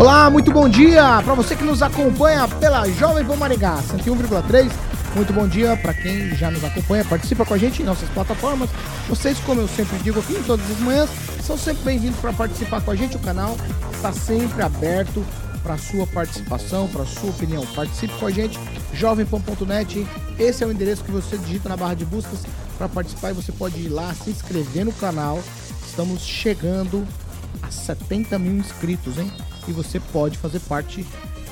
Olá, muito bom dia para você que nos acompanha pela Jovem Pan Maringá 101,3. Muito bom dia para quem já nos acompanha, participa com a gente em nossas plataformas. Vocês, como eu sempre digo aqui em todas as manhãs, são sempre bem-vindos para participar com a gente. O canal está sempre aberto para sua participação, para sua opinião. Participe com a gente, jovempan.net. Esse é o endereço que você digita na barra de buscas para participar e você pode ir lá se inscrever no canal. Estamos chegando a 70 mil inscritos, hein? E você pode fazer parte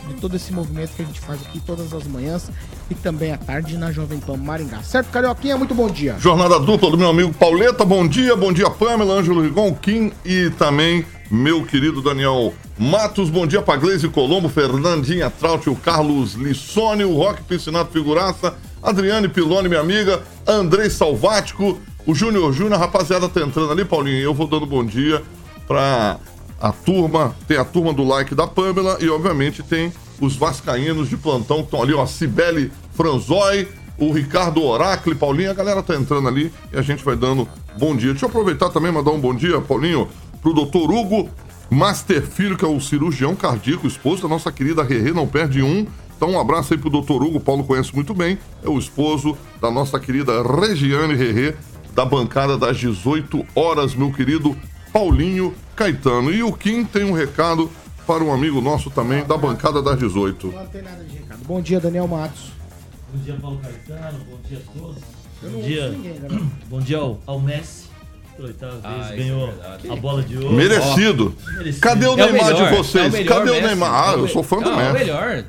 de todo esse movimento que a gente faz aqui todas as manhãs e também à tarde na Jovem Pan Maringá. Certo, Carioquinha? Muito bom dia. Jornada dupla do meu amigo Pauleta, bom dia, bom dia Pamela, Ângelo Rigon, Kim e também meu querido Daniel Matos, bom dia pra Gleise Colombo, Fernandinha Traut, o Carlos Lissone, o Roque Piscinato Figuraça, Adriane Piloni, minha amiga, Andrei Salvático, o Júnior Júnior, rapaziada tá entrando ali, Paulinho, eu vou dando bom dia pra a turma, tem a turma do like da Pamela e, obviamente, tem os vascaínos de plantão que estão ali, ó, Cibele Franzói, o Ricardo Oracle, Paulinho, a galera tá entrando ali e a gente vai dando bom dia. Deixa eu aproveitar também mandar um bom dia, Paulinho, pro doutor Hugo Master Filho, que é o cirurgião cardíaco, esposo da nossa querida Rerê, não perde um. Então, um abraço aí pro doutor Hugo, Paulo conhece muito bem, é o esposo da nossa querida Regiane Rerê, da bancada das 18 horas, meu querido Paulinho Caetano. E o Kim tem um recado para um amigo nosso também, da bancada das 18. Não tem nada de recado. Bom dia, Daniel Matos. Bom dia, Paulo Caetano. Bom dia a todos. Eu Bom não dia, ouço ninguém, galera. bom dia ao, ao Messi. Pela oitava vez, Ah, isso ganhou é a bola de ouro. Merecido. Merecido. Cadê o É Neymar melhor, de vocês? é o Cadê o Messi. Neymar? Ah, É o eu sou fã do Não, é o Messi. melhor.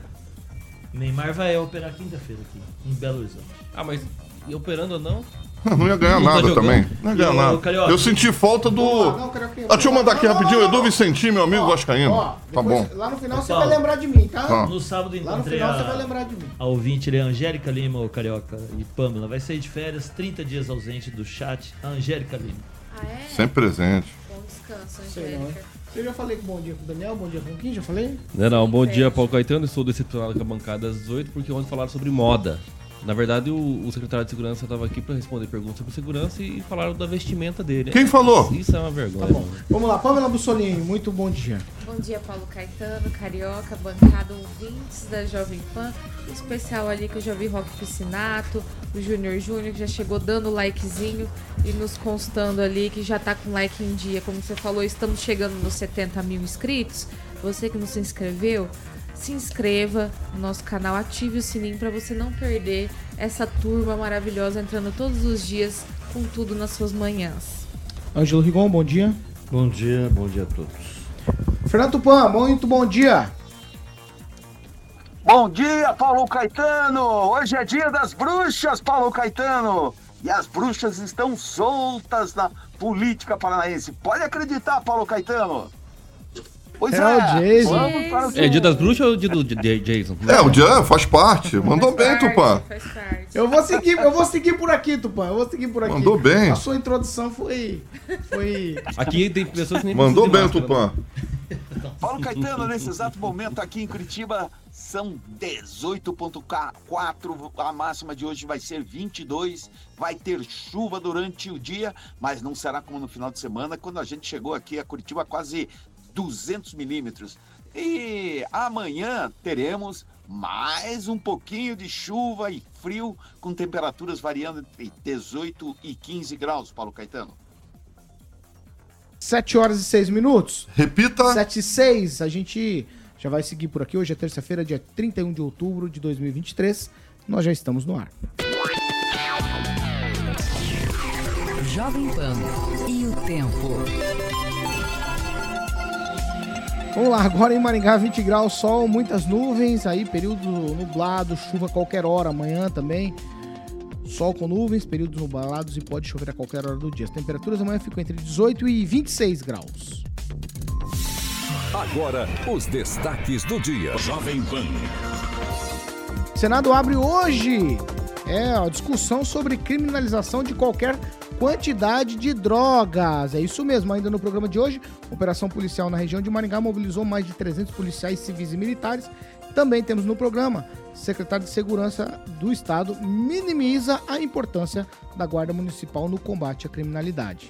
Neymar vai operar quinta-feira aqui, em Belo Horizonte. Ah, mas e operando ou não? Não ia ganhar Não tá nada jogando. também. Não ia ganhar E nada. Carioca? Eu senti falta do. Não. Ah, deixa eu mandar aqui Não, não, rapidinho, não, Edu não. Vicentinho, meu amigo Ó, vascaíno. ó, Tá bom. Lá no final você vai lembrar de mim, tá? Tá. No sábado Lá no encontrei final você vai lembrar de mim. a ouvinte a Angélica Lima, o Carioca e Pamela. Vai sair de férias, 30 dias ausente do chat. A Angélica Lima. Ah, é? Sempre presente. Bom descanso? Angélica. Eu já falei com bom dia com o Daniel, bom dia com o Kim, já falei? Não, não. Bom dia. Paulo Caetano. Estou decepcionado com a bancada às 18 porque ontem falaram sobre moda. Na verdade, o, o secretário de segurança estava aqui para responder perguntas sobre segurança e falaram da vestimenta dele. Quem falou? Isso é uma vergonha. Tá bom. Vamos lá, Pamela Bussolini, muito bom dia. Bom dia, Paulo Caetano, Carioca, bancada ouvintes da Jovem Pan. Em especial ali que eu já vi Rock Piscinato, o Júnior Júnior, que já chegou dando likezinho e nos constando ali que já tá com like em dia. Como você falou, estamos chegando nos 70 mil inscritos. Você que não se inscreveu, se inscreva no nosso canal, ative o sininho para você não perder essa turma maravilhosa entrando todos os dias com tudo nas suas manhãs. Ângelo Rigon, bom dia. Bom dia, bom dia a todos. Fernando Tupan, muito bom dia. Bom dia, Paulo Caetano! Hoje é dia das bruxas, Paulo Caetano! E as bruxas estão soltas na política paranaense. Pode acreditar, Paulo Caetano! Pois É é, o Jason. vamos para o É dia das bruxas ou dia do J- Jason? É, o Jean faz parte. Mandou bem, Faz Tupã. parte, Faz parte. Eu vou seguir, eu vou seguir por aqui, Tupã. Eu vou seguir por aqui. Mandou bem. A sua introdução foi. Foi. Aqui tem pessoas que nem Mandou bem, máscara, Tupã. Paulo Caetano, nesse exato momento aqui em Curitiba, são 18.4. A máxima de hoje vai ser 22. Vai ter chuva durante o dia, mas não será como no final de semana, quando a gente chegou aqui a Curitiba quase 200 milímetros. E amanhã teremos mais um pouquinho de chuva e frio, com temperaturas variando entre 18 e 15 graus, Paulo Caetano. 7 horas e 6 minutos. Repita. 7 e 6. A gente já vai seguir por aqui. Hoje é terça-feira, dia 31 de outubro de 2023. Nós já estamos no ar. Jovem Pan e o tempo. Vamos lá, agora em Maringá, 20 graus, sol, muitas nuvens, aí período nublado, chuva a qualquer hora, amanhã também. Sol com nuvens, períodos nublados e pode chover a qualquer hora do dia. As temperaturas amanhã ficam entre 18 e 26 graus. Agora, os destaques do dia. Jovem Pan. Senado abre hoje é a discussão sobre criminalização de qualquer quantidade de drogas. É isso mesmo, ainda no programa de hoje, operação policial na região de Maringá mobilizou mais de 300 policiais civis e militares. Também temos no programa, secretário de Segurança do Estado minimiza a importância da Guarda Municipal no combate à criminalidade.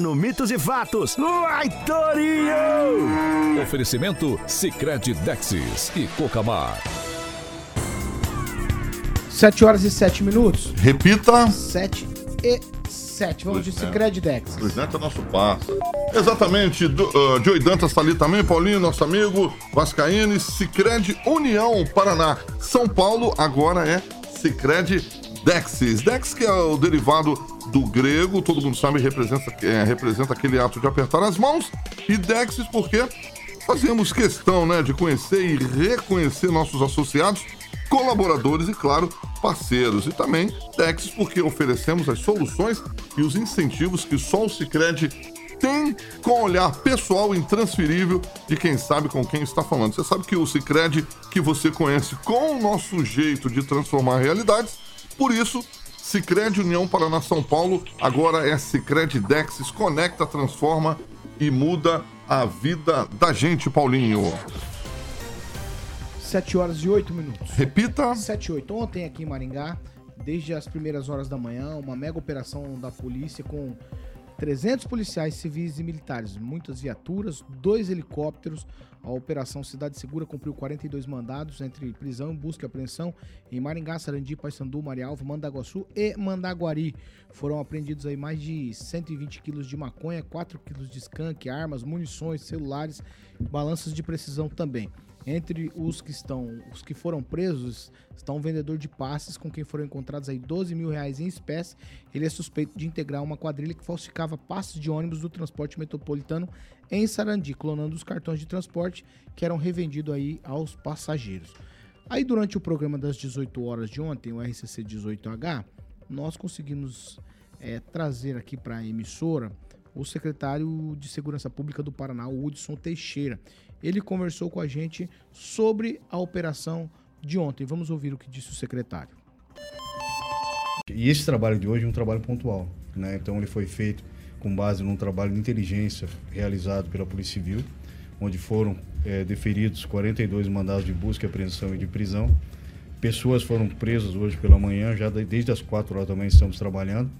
no Mitos e Fatos. Vai, Torinho! Oferecimento Sicredi Dexis e Cocamar. 7 horas e 7 minutos. Repita. 7 e 7. Vamos de Cicred Dex. Presidente é nosso passo. Exatamente. Do, uh, Joey Dantas está ali também, Paulinho, nosso amigo, Vascaíne, Cicred União Paraná. São Paulo agora é Cicred Dexis. Dex que é o derivado do grego, todo mundo sabe, representa, é, representa aquele ato de apertar as mãos. E Dexis porque fazemos questão né, de conhecer e reconhecer nossos associados, colaboradores e, claro, parceiros. E também Dexis porque oferecemos as soluções e os incentivos que só o Cicred tem com olhar pessoal intransferível de quem sabe com quem está falando. Você sabe que o Cicred que você conhece com o nosso jeito de transformar realidades, por isso Cicred União Paraná São Paulo, agora é Cicred Dexis, conecta, transforma e muda a vida da gente, Paulinho. 7 horas e 8 minutos. Repita. 7 e 8. Ontem aqui em Maringá, desde as primeiras horas da manhã, uma mega operação da polícia com 300 policiais civis e militares, muitas viaturas, dois helicópteros. A Operação Cidade Segura cumpriu 42 mandados entre prisão, busca e apreensão em Maringá, Sarandi, Paysandu, Marialva, Mandaguaçu e Mandaguari. Foram apreendidos aí mais de 120 quilos de maconha, 4 quilos de skunk, armas, munições, celulares, balanças de precisão também. Entre os que estão, os que foram presos, está um vendedor de passes com quem foram encontrados aí 12 mil reais em espécie. Ele é suspeito de integrar uma quadrilha que falsificava passes de ônibus do transporte metropolitano em Sarandi, clonando os cartões de transporte que eram revendidos aí aos passageiros. Aí durante o programa das 18 horas de ontem, o RCC 18H, nós conseguimos é, trazer aqui para a emissora o secretário de Segurança Pública do Paraná, Hudson Teixeira ele conversou com a gente sobre a operação de ontem. Vamos ouvir o que disse o secretário. E esse trabalho de hoje é um trabalho pontual, né? Então ele foi feito com base num trabalho de inteligência realizado pela Polícia Civil, onde foram é, deferidos 42 mandados de busca, apreensão e de prisão. Pessoas foram presas hoje pela manhã, já desde as 4 horas da manhã estamos trabalhando.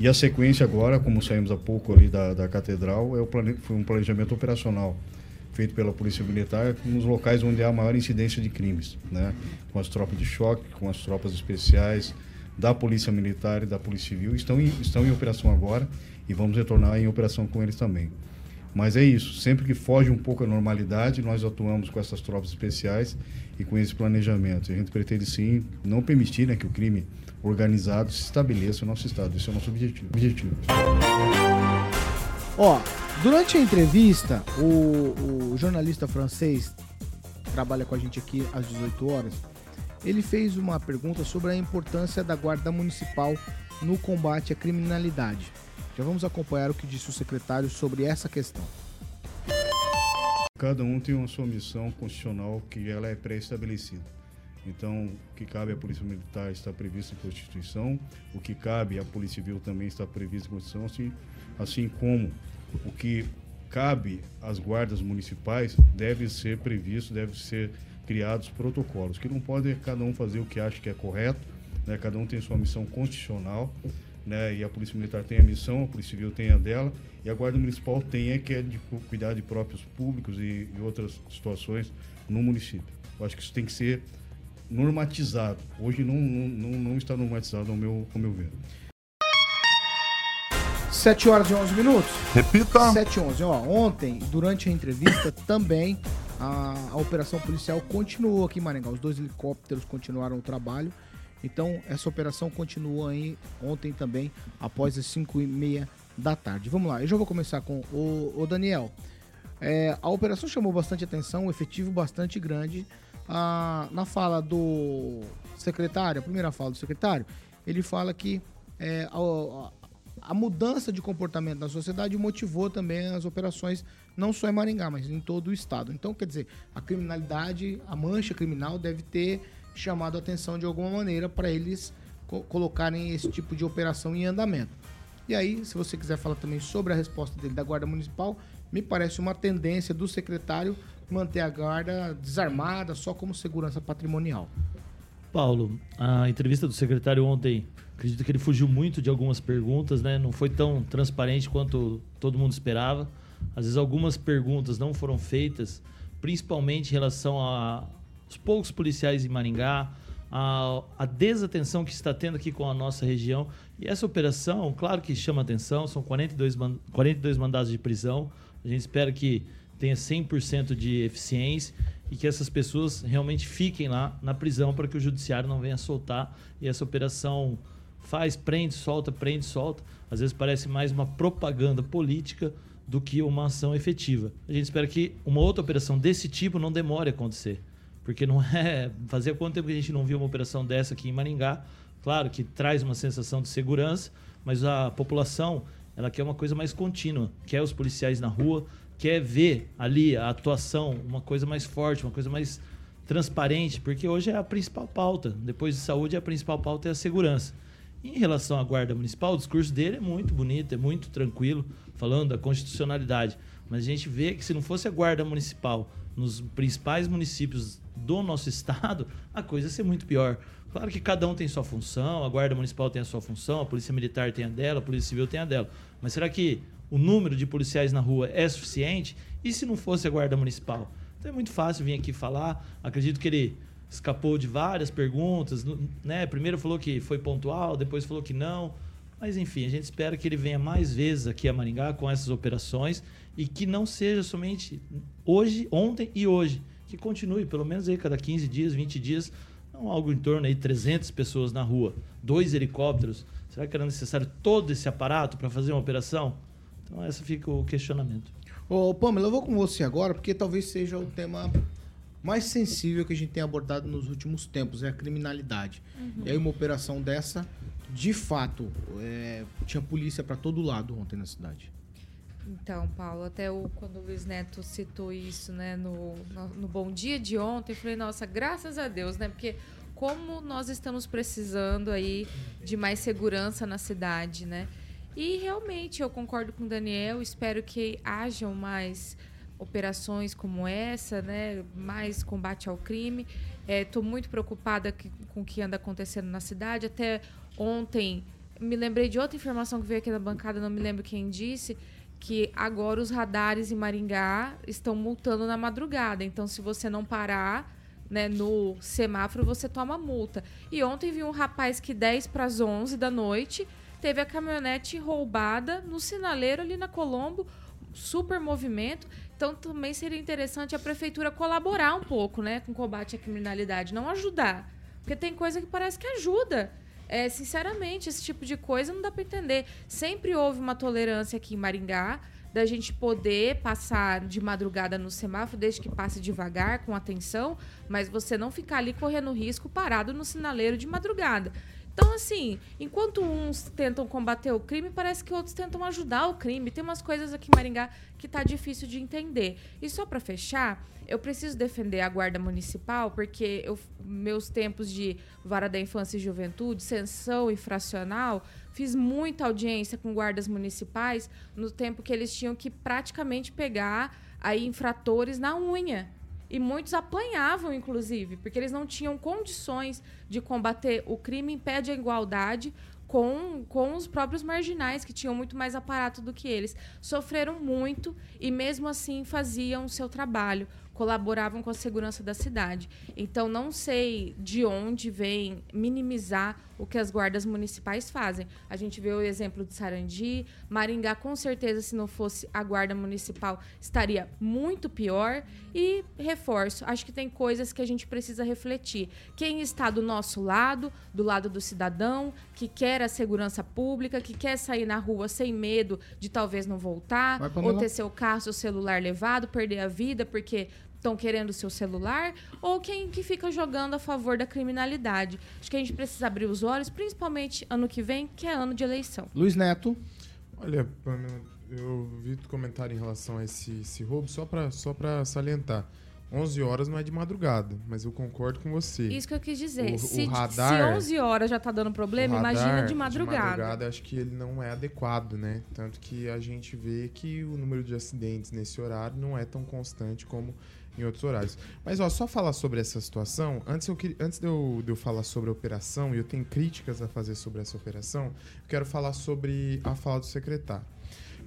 E a sequência agora, como saímos há pouco ali da, da catedral, é o plane... foi um planejamento operacional feito pela Polícia Militar nos locais onde há maior incidência de crimes, né? com as tropas de choque, com as tropas especiais da Polícia Militar e da Polícia Civil. Estão em, estão em operação agora e vamos retornar em operação com eles também. Mas é isso, sempre que foge um pouco a normalidade, nós atuamos com essas tropas especiais e com esse planejamento. A gente pretende sim não permitir né, que o crime organizado se estabeleça no nosso estado. Esse é o nosso objetivo. objetivo. Ó, durante a entrevista, o, o jornalista francês trabalha com a gente aqui às 18 horas. Ele fez uma pergunta sobre a importância da Guarda Municipal no combate à criminalidade. Já vamos acompanhar o que disse o secretário sobre essa questão. Cada um tem uma sua missão constitucional que ela é pré-estabelecida. Então, o que cabe à Polícia Militar está previsto em Constituição, o que cabe à Polícia Civil também está previsto em Constituição, assim, assim como o que cabe às guardas municipais deve ser previsto, deve ser criados protocolos, que não podem cada um fazer o que acha que é correto, né? cada um tem sua missão constitucional, né? e a Polícia Militar tem a missão, a Polícia Civil tem a dela, e a Guarda Municipal tem a que é de cuidar de próprios públicos e, e outras situações no município. Eu acho que isso tem que ser normatizado. Hoje não, não, não, está normatizado ao meu, ao meu ver. 7 horas e 11 minutos. Repita. 7 e 11. Ó, ontem, durante a entrevista, também a, a operação policial continuou aqui em Maringá. Os dois helicópteros continuaram o trabalho. Então, essa operação continuou aí ontem também, após as 5 e meia da tarde. Vamos lá, eu já vou começar com o, o Daniel. É, a operação chamou bastante atenção, um efetivo bastante grande. Ah, na fala do secretário, a primeira fala do secretário, ele fala que é, a, a mudança de comportamento na sociedade motivou também as operações, não só em Maringá, mas em todo o estado. Então, quer dizer, a criminalidade, a mancha criminal deve ter chamado a atenção de alguma maneira para eles co colocarem esse tipo de operação em andamento. E aí, se você quiser falar também sobre a resposta dele da Guarda Municipal, me parece uma tendência do secretário manter a guarda desarmada só como segurança patrimonial. Paulo, a entrevista do secretário ontem, acredito que ele fugiu muito de algumas perguntas, né? Não foi tão transparente quanto todo mundo esperava. Às vezes algumas perguntas não foram feitas, principalmente em relação aos poucos policiais em Maringá, a, a, desatenção que está tendo aqui com a nossa região. E essa operação, claro que chama atenção, são 42, 42 mandados de prisão. A gente espera que tenha 100% de eficiência e que essas pessoas realmente fiquem lá na prisão para que o judiciário não venha soltar e essa operação faz, prende, solta, prende, solta. Às vezes parece mais uma propaganda política do que uma ação efetiva. A gente espera que uma outra operação desse tipo não demore a acontecer. Porque não é. Fazia quanto tempo que a gente não viu uma operação dessa aqui em Maringá? Claro que traz uma sensação de segurança, mas a população ela quer uma coisa mais contínua, quer os policiais na rua, quer ver ali a atuação, uma coisa mais forte, uma coisa mais transparente, porque hoje é a principal pauta. Depois de saúde, a principal pauta é a segurança. Em relação à Guarda Municipal, o discurso dele é muito bonito, é muito tranquilo, falando da constitucionalidade. Mas a gente vê que se não fosse a Guarda Municipal nos principais municípios do nosso estado, a coisa ia ser muito pior. Claro que cada um tem sua função, a Guarda Municipal tem a sua função, a Polícia Militar tem a dela, a Polícia Civil tem a dela. Mas será que o número de policiais na rua é suficiente? E se não fosse a Guarda Municipal? Então é muito fácil vir aqui falar. Acredito que ele escapou de várias perguntas. Né? Primeiro falou que foi pontual, depois falou que não. Mas enfim, a gente espera que ele venha mais vezes aqui a Maringá com essas operações e que não seja somente hoje, ontem e hoje. Que continue, pelo menos aí cada 15 dias, 20 dias, não algo em torno aí 300 pessoas na rua, dois helicópteros. Será que era necessário todo esse aparato para fazer uma operação? Então, esse fica o questionamento. Ô, Pamela, eu vou com você agora, porque talvez seja o tema mais sensível que a gente tem abordado nos últimos tempos, é a criminalidade. Uhum. E aí, uma operação dessa, de fato, é, tinha polícia para todo lado ontem na cidade. Então, Paulo, até o, quando o Luiz Neto citou isso, né, no, no, no Bom Dia de ontem, eu falei, nossa, graças a Deus, né, porque como nós estamos precisando aí de mais segurança na cidade, né? E realmente eu concordo com o Daniel, espero que hajam mais operações como essa, né? mais combate ao crime. Estou é, muito preocupada com o que anda acontecendo na cidade. Até ontem me lembrei de outra informação que veio aqui na bancada, não me lembro quem disse, que agora os radares em Maringá estão multando na madrugada. Então, se você não parar né, no semáforo, você toma multa. E ontem vi um rapaz que 10 para as 11 da noite teve a caminhonete roubada no sinaleiro ali na Colombo, super movimento. Então também seria interessante a prefeitura colaborar um pouco, né, com o combate à criminalidade, não ajudar, porque tem coisa que parece que ajuda. É, sinceramente, esse tipo de coisa não dá para entender. Sempre houve uma tolerância aqui em Maringá da gente poder passar de madrugada no semáforo, desde que passe devagar, com atenção, mas você não ficar ali correndo risco parado no sinaleiro de madrugada. Então, assim, enquanto uns tentam combater o crime, parece que outros tentam ajudar o crime. Tem umas coisas aqui em Maringá que tá difícil de entender. E só para fechar, eu preciso defender a Guarda Municipal, porque eu, meus tempos de vara da infância e juventude, sanção infracional, fiz muita audiência com guardas municipais no tempo que eles tinham que praticamente pegar aí infratores na unha e muitos apanhavam, inclusive, porque eles não tinham condições de combater o crime, impede a igualdade com, com os próprios marginais, que tinham muito mais aparato do que eles. Sofreram muito e, mesmo assim, faziam o seu trabalho colaboravam com a segurança da cidade. Então, não sei de onde vem minimizar o que as guardas municipais fazem. A gente vê o exemplo de Sarandi, Maringá, com certeza, se não fosse a guarda municipal, estaria muito pior. E reforço, acho que tem coisas que a gente precisa refletir. Quem está do nosso lado, do lado do cidadão, que quer a segurança pública, que quer sair na rua sem medo de talvez não voltar, ou ter seu carro, seu celular levado, perder a vida porque estão querendo o seu celular, ou quem que fica jogando a favor da criminalidade. Acho que a gente precisa abrir os olhos, principalmente ano que vem, que é ano de eleição. Luiz Neto. Olha, Pamela, eu vi tu comentário em relação a esse, esse roubo, só pra, só pra salientar. 11 horas não é de madrugada, mas eu concordo com você. Isso que eu quis dizer. O- o se, radar- se 11 horas já tá dando problema, O radar imagina de madrugada. De madrugada, acho que ele não é adequado, né? Tanto que a gente vê que o número de acidentes nesse horário não é tão constante como em outros horários. Mas, ó, só falar sobre essa situação, antes, eu, antes de, eu, de eu falar sobre a operação, e eu tenho críticas a fazer sobre essa operação, eu quero falar sobre a fala do secretário.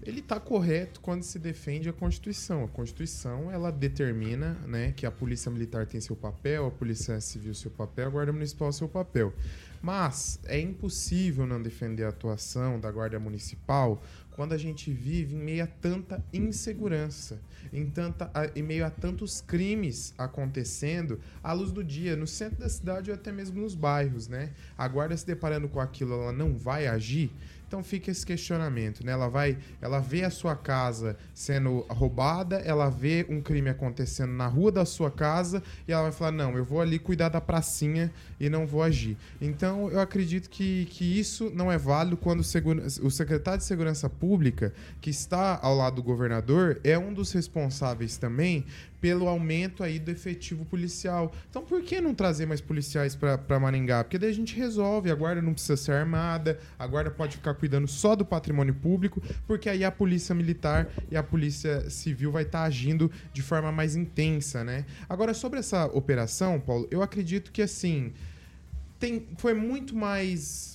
Ele está correto quando se defende a Constituição. A Constituição ela determina né, que a Polícia Militar tem seu papel, a Polícia Civil seu papel, a Guarda Municipal seu papel. Mas é impossível não defender a atuação da Guarda Municipal quando a gente vive em meio a tanta insegurança, em, tanta, em meio a tantos crimes acontecendo à luz do dia, no centro da cidade ou até mesmo nos bairros, né? A guarda se deparando com aquilo, ela não vai agir. Então fica esse questionamento, né? Ela vai, ela vê a sua casa sendo roubada, ela vê um crime acontecendo na rua da sua casa e ela vai falar: "Não, eu vou ali cuidar da pracinha e não vou agir". Então eu acredito que, que isso não é válido quando o, o secretário de Segurança Pública, que está ao lado do governador, é um dos responsáveis também pelo aumento aí do efetivo policial. Então por que não trazer mais policiais para Maringá? Porque daí a gente resolve, a guarda não precisa ser armada, a guarda pode ficar cuidando só do patrimônio público, porque aí a polícia militar e a polícia civil vai estar agindo de forma mais intensa, né? Agora sobre essa operação, Paulo, eu acredito que assim, tem, foi muito mais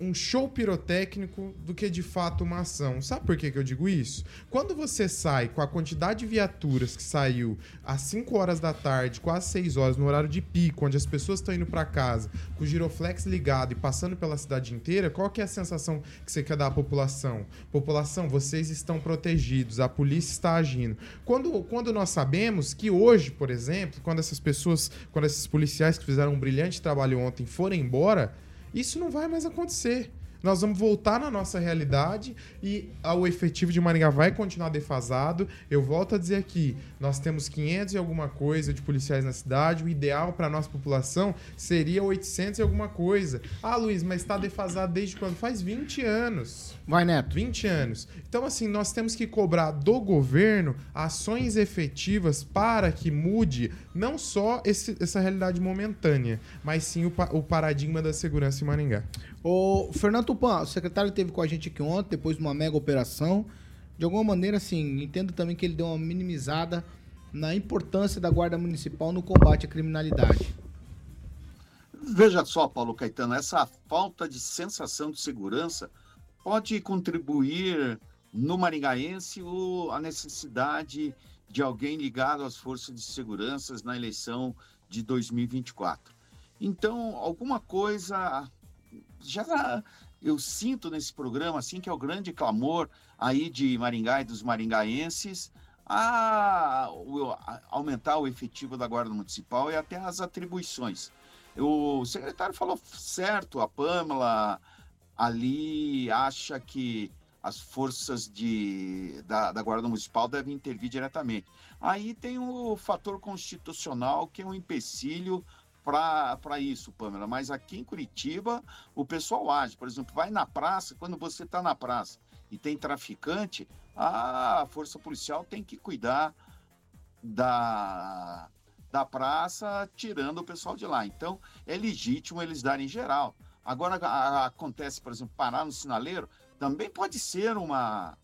um show pirotécnico do que de fato uma ação. Sabe por que, que eu digo isso? Quando você sai com a quantidade de viaturas que saiu às 5 horas da tarde, quase 6 horas, no horário de pico, onde as pessoas estão indo para casa, com o giroflex ligado e passando pela cidade inteira, qual que é a sensação que você quer dar à população? População, vocês estão protegidos, a polícia está agindo. Quando, quando nós sabemos que hoje, por exemplo, quando essas pessoas, quando esses policiais que fizeram um brilhante trabalho ontem forem embora, isso não vai mais acontecer. Nós vamos voltar na nossa realidade e o efetivo de Maringá vai continuar defasado. Eu volto a dizer aqui, nós temos 500 e alguma coisa de policiais na cidade. O ideal para nossa população seria 800 e alguma coisa. Ah, Luiz, mas está defasado desde quando? Faz 20 anos. Vai, Neto. 20 anos. Então, assim, nós temos que cobrar do governo ações efetivas para que mude não só esse- essa realidade momentânea, mas sim o, o paradigma da segurança em Maringá. O Fernando Tupan, o secretário esteve com a gente aqui ontem, depois de uma mega operação. De alguma maneira, assim, entendo também que ele deu uma minimizada na importância da Guarda Municipal no combate à criminalidade. Veja só, Paulo Caetano, essa falta de sensação de segurança pode contribuir no maringaense o- a necessidade de alguém ligado às forças de segurança na eleição de 2024. Então, alguma coisa já eu sinto nesse programa assim que é o grande clamor aí de Maringá e dos maringaenses a, a aumentar o efetivo da Guarda Municipal e até as atribuições. O secretário falou certo, a Pâmela ali acha que as forças de, da, da Guarda Municipal devem intervir diretamente. Aí tem o fator constitucional, que é um empecilho para isso, Pâmela. Mas aqui em Curitiba, o pessoal age. Por exemplo, vai na praça, quando você está na praça e tem traficante, a força policial tem que cuidar da, da praça, tirando o pessoal de lá. Então, é legítimo eles darem geral. Agora, a- a- acontece, por exemplo, parar no sinaleiro, também pode ser uma,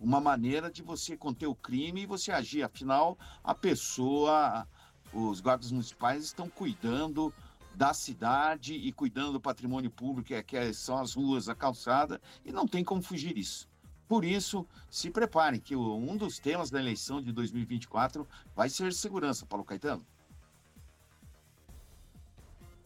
uma maneira de você conter o crime e você agir. Afinal, a pessoa, os guardas municipais estão cuidando da cidade e cuidando do patrimônio público, que, é- que é- são as ruas, a calçada, e não tem como fugir isso. Por isso, se preparem, que o- um dos temas da eleição de 2024 vai ser segurança, Paulo Caetano.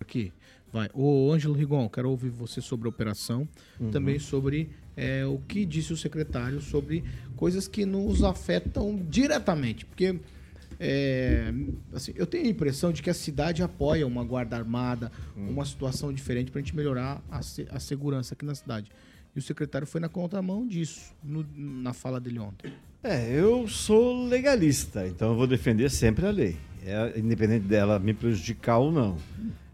Aqui, vai. Ô, Ângelo Rigon, quero ouvir você sobre a operação, Uhum. também sobre é, o que disse o secretário sobre coisas que nos afetam diretamente, porque é, assim, eu tenho a impressão de que a cidade apoia uma guarda armada, Hum. uma situação diferente para a gente melhorar a, a segurança aqui na cidade. E o secretário foi na contramão disso, no- na fala dele ontem. É, eu sou legalista, então eu vou defender sempre a lei, é, independente dela me prejudicar ou não.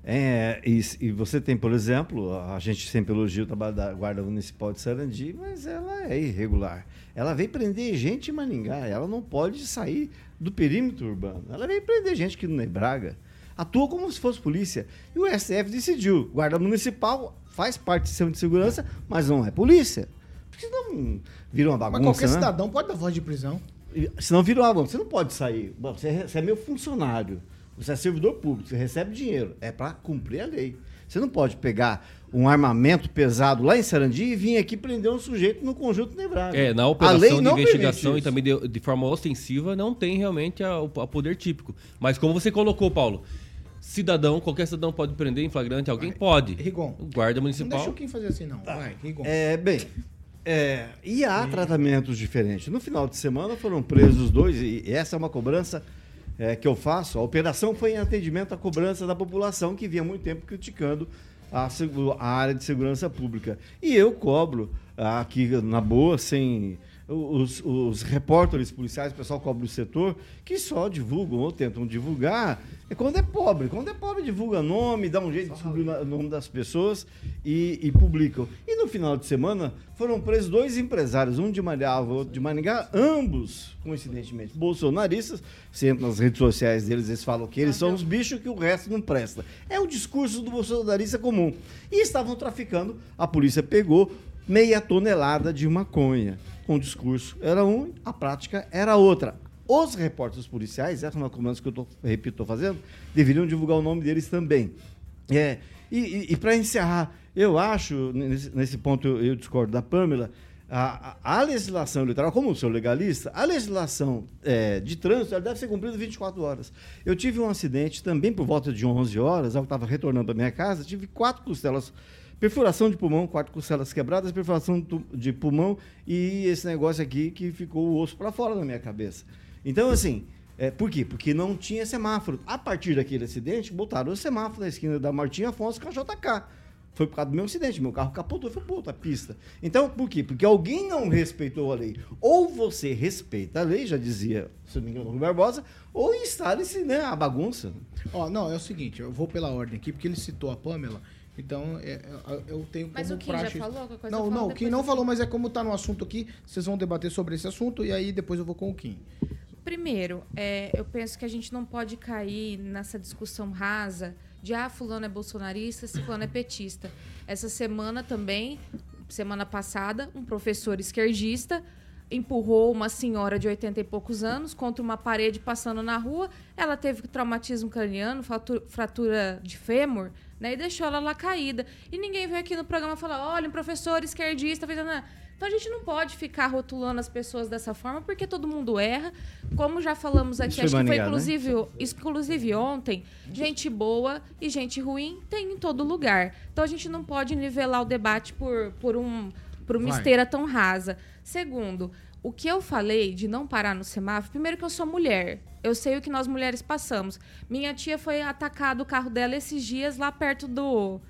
É, e, e você tem, por exemplo, a gente sempre elogia o trabalho da Guarda Municipal de Sarandi, mas ela é irregular. Ela veio prender gente em Maningá, ela não pode sair do perímetro urbano. Ela veio prender gente aqui no Nebraga. Atua como se fosse polícia. E o STF decidiu, Guarda Municipal faz parte do sistema de segurança, mas não é polícia. Porque senão vira uma bagunça, Mas qualquer né? cidadão pode dar voz de prisão. Senão vira uma bagunça. Você não pode sair. Você, é- você é meu funcionário. Você é servidor público. Você recebe dinheiro. É para cumprir a lei. Você não pode pegar um armamento pesado lá em Sarandi e vir aqui prender um sujeito no conjunto Nebraga. É, na A operação lei de não investigação e também de, de forma ostensiva não tem realmente a, o a poder típico. Mas como você colocou, Paulo, cidadão, qualquer cidadão pode prender em flagrante alguém? Pode. Rigon. O guarda Não deixa municipal. o Kim fazer assim, não. Vai, Rigon. É, bem, é, e há tratamentos diferentes. No final de semana foram presos dois, e essa é uma cobrança é, que eu faço. A operação foi em atendimento à cobrança da população que vinha muito tempo criticando a, a área de segurança pública. E eu cobro ah, aqui na boa, sem. Os, os repórteres policiais, o pessoal cobra o setor, que só divulgam ou tentam divulgar quando é pobre. Quando é pobre, divulga nome, dá um jeito de descobrir o nome das pessoas e, e publicam. E no final de semana foram presos dois empresários, um de Mariava, outro de Maringá, ambos, coincidentemente, bolsonaristas. Você entra nas redes sociais deles, eles falam que eles são os bichos que o resto não presta. É o discurso do bolsonarista comum. E estavam traficando, a polícia pegou meia tonelada de maconha. Com o discurso era um, a prática era outra. Os repórteres policiais, essa é uma cobrança que eu tô, repito, estou fazendo, deveriam divulgar o nome deles também. É, e e, para encerrar, eu acho, nesse, nesse ponto eu, eu discordo da Pamela, a, a- legislação eleitoral, como eu sou legalista, a legislação é, de trânsito deve ser cumprida 24 horas. Eu tive um acidente também por volta de 11 horas, eu estava retornando para minha casa, tive quatro costelas perfuração de pulmão, quatro costelas quebradas, perfuração de pulmão e esse negócio aqui que ficou o osso para fora da minha cabeça. Então, assim, é, por quê? Porque não tinha semáforo. A partir daquele acidente, botaram o semáforo na esquina da Martim Afonso com a JK. Foi por causa do meu acidente. Meu carro capotou e foi para outra pista. Então, por quê? Porque alguém não respeitou a lei. Ou você respeita a lei, já dizia, se não me engano, Barbosa, ou instale-se né, a bagunça. Ó, não, é o seguinte, eu vou pela ordem aqui, porque ele citou a Pamela, então é, é, eu tenho Mas como o Kim já praxe- falou? Coisa Não, não, o Kim não falou, mas é como tá no assunto aqui, vocês vão debater sobre esse assunto e aí depois eu vou com o Kim. Primeiro, é, eu penso que a gente não pode cair nessa discussão rasa de ah, fulano é bolsonarista, fulano é petista. Essa semana também, semana passada, um professor esquerdista empurrou uma senhora de 80 e poucos anos contra uma parede passando na rua. Ela teve traumatismo craniano, fratu- fratura de fêmur, né? E deixou ela lá caída. E ninguém veio aqui no programa falar: olha, um professor esquerdista fez. Nada." Então a gente não pode ficar rotulando as pessoas dessa forma, porque todo mundo erra. Como já falamos aqui, Isso acho que foi né? inclusive, inclusive ontem, gente boa e gente ruim tem em todo lugar. Então a gente não pode nivelar o debate por, por, um, por uma Vai. esteira tão rasa. Segundo, o que eu falei de não parar no semáforo, primeiro que eu sou mulher. Eu sei o que nós mulheres passamos. Minha tia foi atacado o carro dela esses dias lá perto do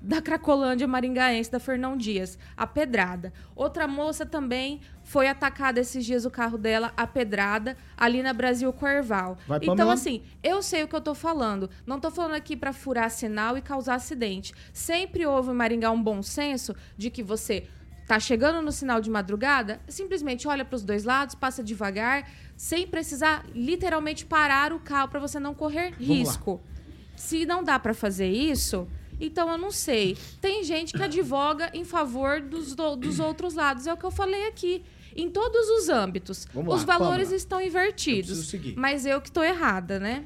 da Cracolândia Maringaense, da Fernão Dias, a pedrada. Outra moça também foi atacada esses dias o carro dela, a pedrada, ali na Brasil Corval. Vai, então, Pamela. assim, eu sei o que eu tô falando. Não tô falando aqui para furar sinal e causar acidente. Sempre houve em Maringá um bom senso de que você tá chegando no sinal de madrugada, simplesmente olha para os dois lados, passa devagar, sem precisar literalmente parar o carro para você não correr Vamos lá. risco. Se não dá para fazer isso, então eu não sei. Tem gente que advoga em favor dos, do- dos outros lados. É o que eu falei aqui. Em todos os âmbitos. Vamos os lá, valores Pamela. estão invertidos. Eu. Mas eu que tô errada, né?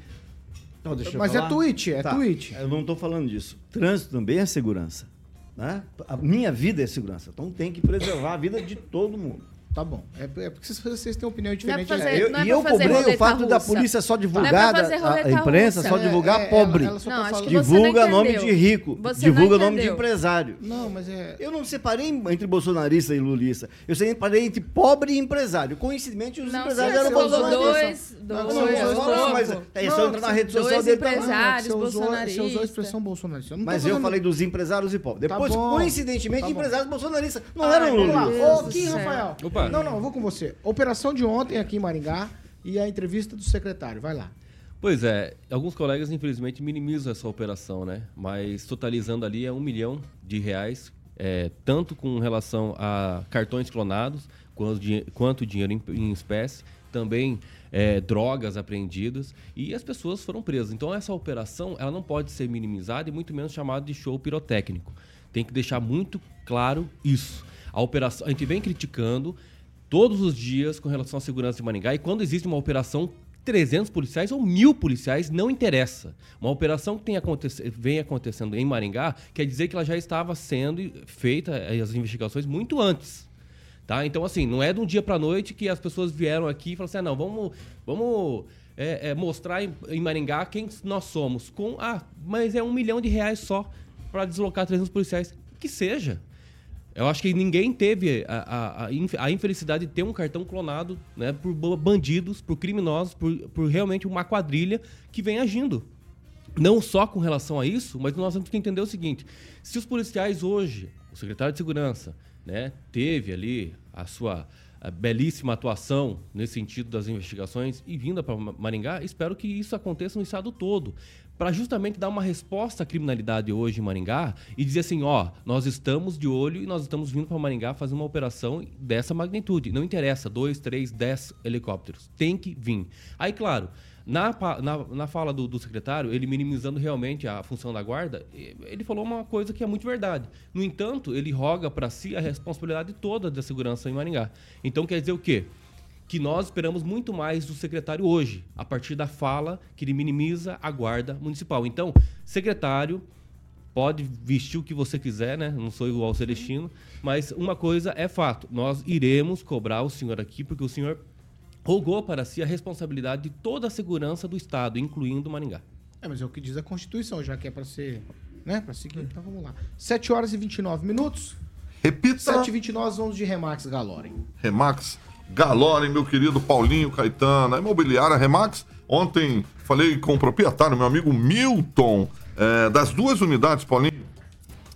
Não, deixa eu Mas é falar. tweet, é Tá, tweet. Eu não estou falando disso. Trânsito também é segurança. Né? A minha vida é segurança. Então tem que preservar a vida de todo mundo. Tá bom. É, é porque vocês, têm opinião Não é diferente. né? fazer- Eu- não é e eu cobrei o fato da polícia só é divulgar, a, a imprensa russa. só É, divulgar é, pobre. ela- ela só Não, tá acho falando- que você não Divulga nome de rico, Você divulga nome de empresário. Não, mas é. Eu não separei entre bolsonarista e lulista. Eu separei entre pobre e empresário. Coincidentemente, os Não, empresários eram bolsonaristas. dois, Não, dois, dois, não, dois, mas dois. é só entrar na rede dois social dele. tá empresários. Você usou, você usou a bolsonaristas. expressão bolsonarista. Mas eu falei dos empresários e pobres. Tá Depois, coincidentemente, Tá empresários bolsonaristas. Não Ah, eram vamos lá. lulistas. Ô, Kim. Rafael. Opa. Não, não, eu vou com você. Operação de ontem aqui em Maringá e a entrevista do secretário. Vai lá. Pois é, alguns colegas infelizmente minimizam essa operação, né? Mas totalizando ali é um milhão de reais, é, tanto com relação a cartões clonados, quanto, quanto dinheiro em, em espécie, também é, drogas apreendidas e as pessoas foram presas. Então essa operação ela não pode ser minimizada e muito menos chamada de show pirotécnico. Tem que deixar muito claro isso. A operação, a gente vem criticando todos os dias com relação à segurança de Maringá. E quando existe uma operação, 300 policiais ou mil policiais, não interessa. Uma operação que tem acontece, vem acontecendo em Maringá quer dizer que ela já estava sendo feita, eh, as investigações, muito antes. Tá? Então, assim, não é de um dia para noite que as pessoas vieram aqui e falaram assim: ah, não, vamos, vamos é, é, mostrar em, em Maringá quem nós somos. Com, ah, mas é um milhão de reais só para deslocar 300 policiais. Que seja. Eu acho que ninguém teve a, a, a inf- a infelicidade de ter um cartão clonado né, por ba- bandidos, por criminosos, por, por realmente uma quadrilha que vem agindo. Não só com relação a isso, mas nós temos que entender o seguinte: se os policiais hoje, o secretário de Segurança, né, teve ali a sua a belíssima atuação nesse sentido das investigações e vinda para Maringá, espero que isso aconteça no estado todo, para justamente dar uma resposta à criminalidade hoje em Maringá e dizer assim, ó, nós estamos de olho e nós estamos vindo para Maringá fazer uma operação dessa magnitude. Não interessa, dois, três, dez helicópteros, tem que vir. Aí, claro, na, na, na fala do, do secretário, ele minimizando realmente a função da guarda, e- ele falou uma coisa que é muito verdade. No entanto, ele roga para si a responsabilidade toda da segurança em Maringá. Então quer dizer o quê? Que nós esperamos muito mais do secretário hoje, a partir da fala que ele minimiza a guarda municipal. Então, secretário, pode vestir o que você quiser, né? Não sou igual ao Celestino, mas uma coisa é fato: nós iremos cobrar o senhor aqui, porque o senhor rogou para si a responsabilidade de toda a segurança do Estado, incluindo Maringá. É, mas é o que diz a Constituição, já que é pra ser. Né? Pra seguir. Então vamos lá. 7 horas e 29 minutos. Repita. 7 e 29 nós vamos de Remax Galorem. Remax Galorem, meu querido Paulinho Caetano, a imobiliária Remax. Ontem falei com o proprietário, meu amigo Milton, é, das duas unidades, Paulinho,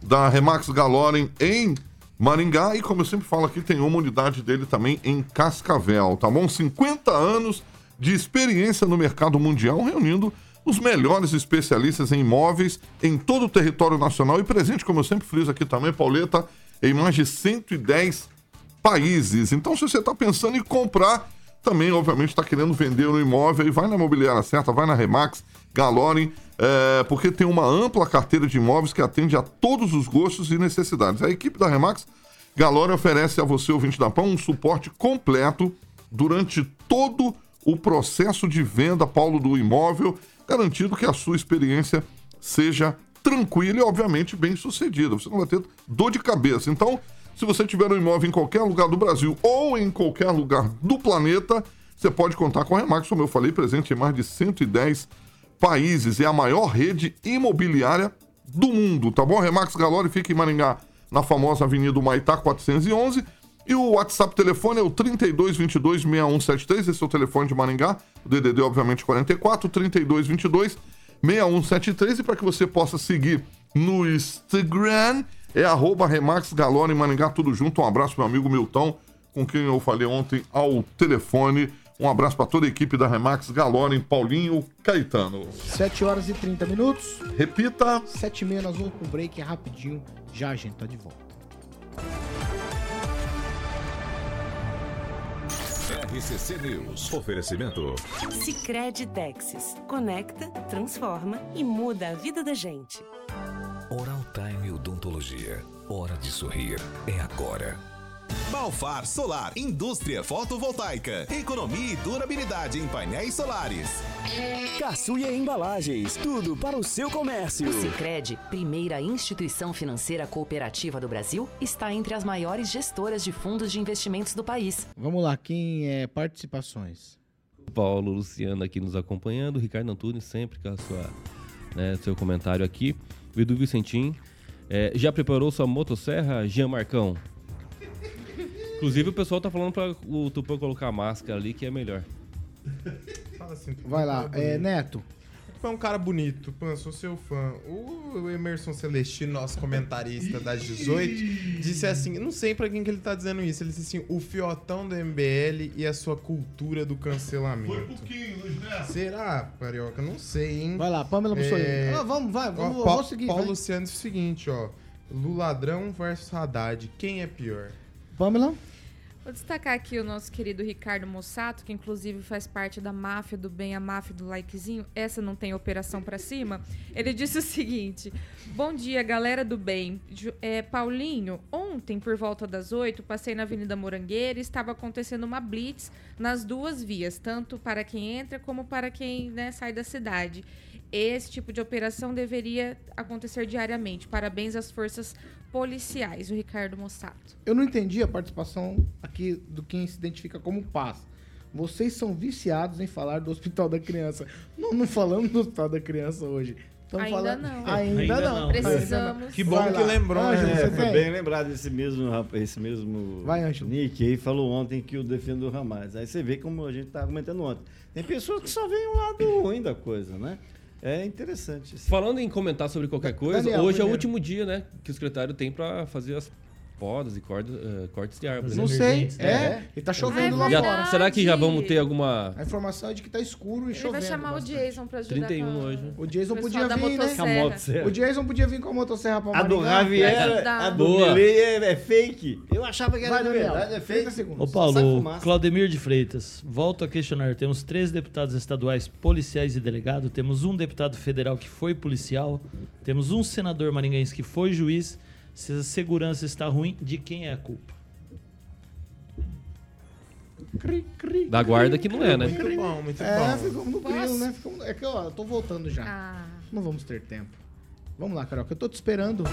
da Remax Galorem em Maringá. E como eu sempre falo aqui, tem uma unidade dele também em Cascavel, tá bom? 50 anos de experiência no mercado mundial, reunindo os melhores especialistas em imóveis em todo o território nacional e presente, como eu sempre friso aqui também, Pauleta, em mais de 110 países. Então, se você está pensando em comprar, também, obviamente, está querendo vender um imóvel, e vai na imobiliária certa, vai na Remax, Galorem, é, porque tem uma ampla carteira de imóveis que atende a todos os gostos e necessidades. A equipe da Remax Galorem oferece a você, ouvinte da PAN, um suporte completo durante todo o processo de venda, Paulo, do imóvel, garantindo que a sua experiência seja tranquila e, obviamente, bem sucedida. Você não vai ter dor de cabeça. Então, se você tiver um imóvel em qualquer lugar do Brasil ou em qualquer lugar do planeta, você pode contar com a Remax, como eu falei, presente em mais de 110 países. É a maior rede imobiliária do mundo, tá bom? Remax Galore fica em Maringá, na famosa Avenida Maitá 411. E o WhatsApp telefone é o 3222-6173, esse é o telefone de Maringá. O DDD, obviamente, 44, 3222 6173. E para que você possa seguir no Instagram, é arroba Remax Galore em Maringá, tudo junto. Um abraço, meu amigo Milton, com quem eu falei ontem ao telefone. Um abraço para toda a equipe da Remax Galore em Paulinho Caetano. 7 horas e 30 minutos. Repita. 7 e meia, nós vamos pro break, rapidinho. Já a gente tá de volta. RCC News. Oferecimento. Sicredi Texas. Conecta, transforma e muda a vida da gente. Oral Time Odontologia. Hora de sorrir. É agora. Balfar Solar, indústria fotovoltaica, economia e durabilidade em painéis solares. Caçuia Embalagens, tudo para o seu comércio. O Sicredi, primeira instituição financeira cooperativa do Brasil, está entre as maiores gestoras de fundos de investimentos do país. Vamos lá, quem é participações? Paulo Luciano aqui nos acompanhando, Ricardo Antunes sempre com a sua, né, seu comentário aqui. O Edu Vicentim, é, já preparou sua motosserra, Jean Marcão? Inclusive o pessoal tá falando para o Tupã colocar a máscara ali que é melhor. Fala assim, Tupã Vai é lá, é, bonito. Neto. Tupã é um cara bonito, Tupã, sou seu fã. O Emerson Celestino, nosso comentarista das 18, disse assim, não sei pra quem que ele tá dizendo isso, ele disse assim, o fiotão do MBL e a sua cultura do cancelamento. Foi pouquinho, Luiz Neto. Será, Carioca? Não sei, hein? Vai lá, Pamela Mussolini. Ah, vamos, vai, vamos- Ó, vamos seguir, Paulo vai. Luciano disse o seguinte, ó. Luladrão versus Haddad, quem é pior? Pamela? Vou destacar aqui o nosso querido Ricardo Mossato, que inclusive faz parte da máfia do bem, a máfia do likezinho. Essa não tem operação pra cima. Ele disse o seguinte: Bom dia, galera do bem. É, Paulinho, ontem, por volta das 8, passei na Avenida Morangueira e estava acontecendo uma blitz nas duas vias, tanto para quem entra como para quem né, sai da cidade. Esse tipo de operação deveria acontecer diariamente. Parabéns às forças policiais, o Ricardo Mossato. Eu não entendi a participação aqui do quem se identifica como paz. Vocês são viciados em falar do Hospital da Criança. Não, não falamos do Hospital da Criança hoje. Estamos Ainda falando... não. Ainda, Ainda não. não. Precisamos. Que bom que lembrou, Ângelo, né? você É, foi bem lembrado esse mesmo, esse mesmo Vai, Ângelo. Nick aí falou ontem que o defende o Ramais. Aí você vê como a gente tá comentando ontem. Tem pessoas que só veem o lado ruim da coisa, né? É interessante. isso. Falando em comentar sobre qualquer coisa, Daniel, hoje é o último dia, né, que o secretário tem para fazer as podas e cordas, eh, cortes de árvores. Não né? sei, é. E tá chovendo lá Já- fora. Será que já vamos ter alguma A informação é de que tá escuro e Ele chovendo. vai chamar o bastante. Jason pra ajudar 31 com hoje. O Jason o podia vir, né? motosserra. Com a motosserra. O Jason podia vir com a motosserra pra A do Maringá. Javier, ajudar. a do é, é fake. Eu achava que era Vai, verdade, é 30 fake. segundos. Ô Paulo, o. Claudemir de Freitas, volto a questionar. Temos três deputados estaduais policiais e delegado, temos um deputado federal que foi policial, temos um senador maringaense que foi juiz. Se a segurança está ruim, de quem é a culpa? Cri, cri, Da guarda que não é, né? Muito bom, muito É, bom. ficamos no grilo, né? Ficamos- É que, ó, eu tô voltando já. Ah, Não vamos ter tempo. Vamos lá, Carol, que eu tô te esperando.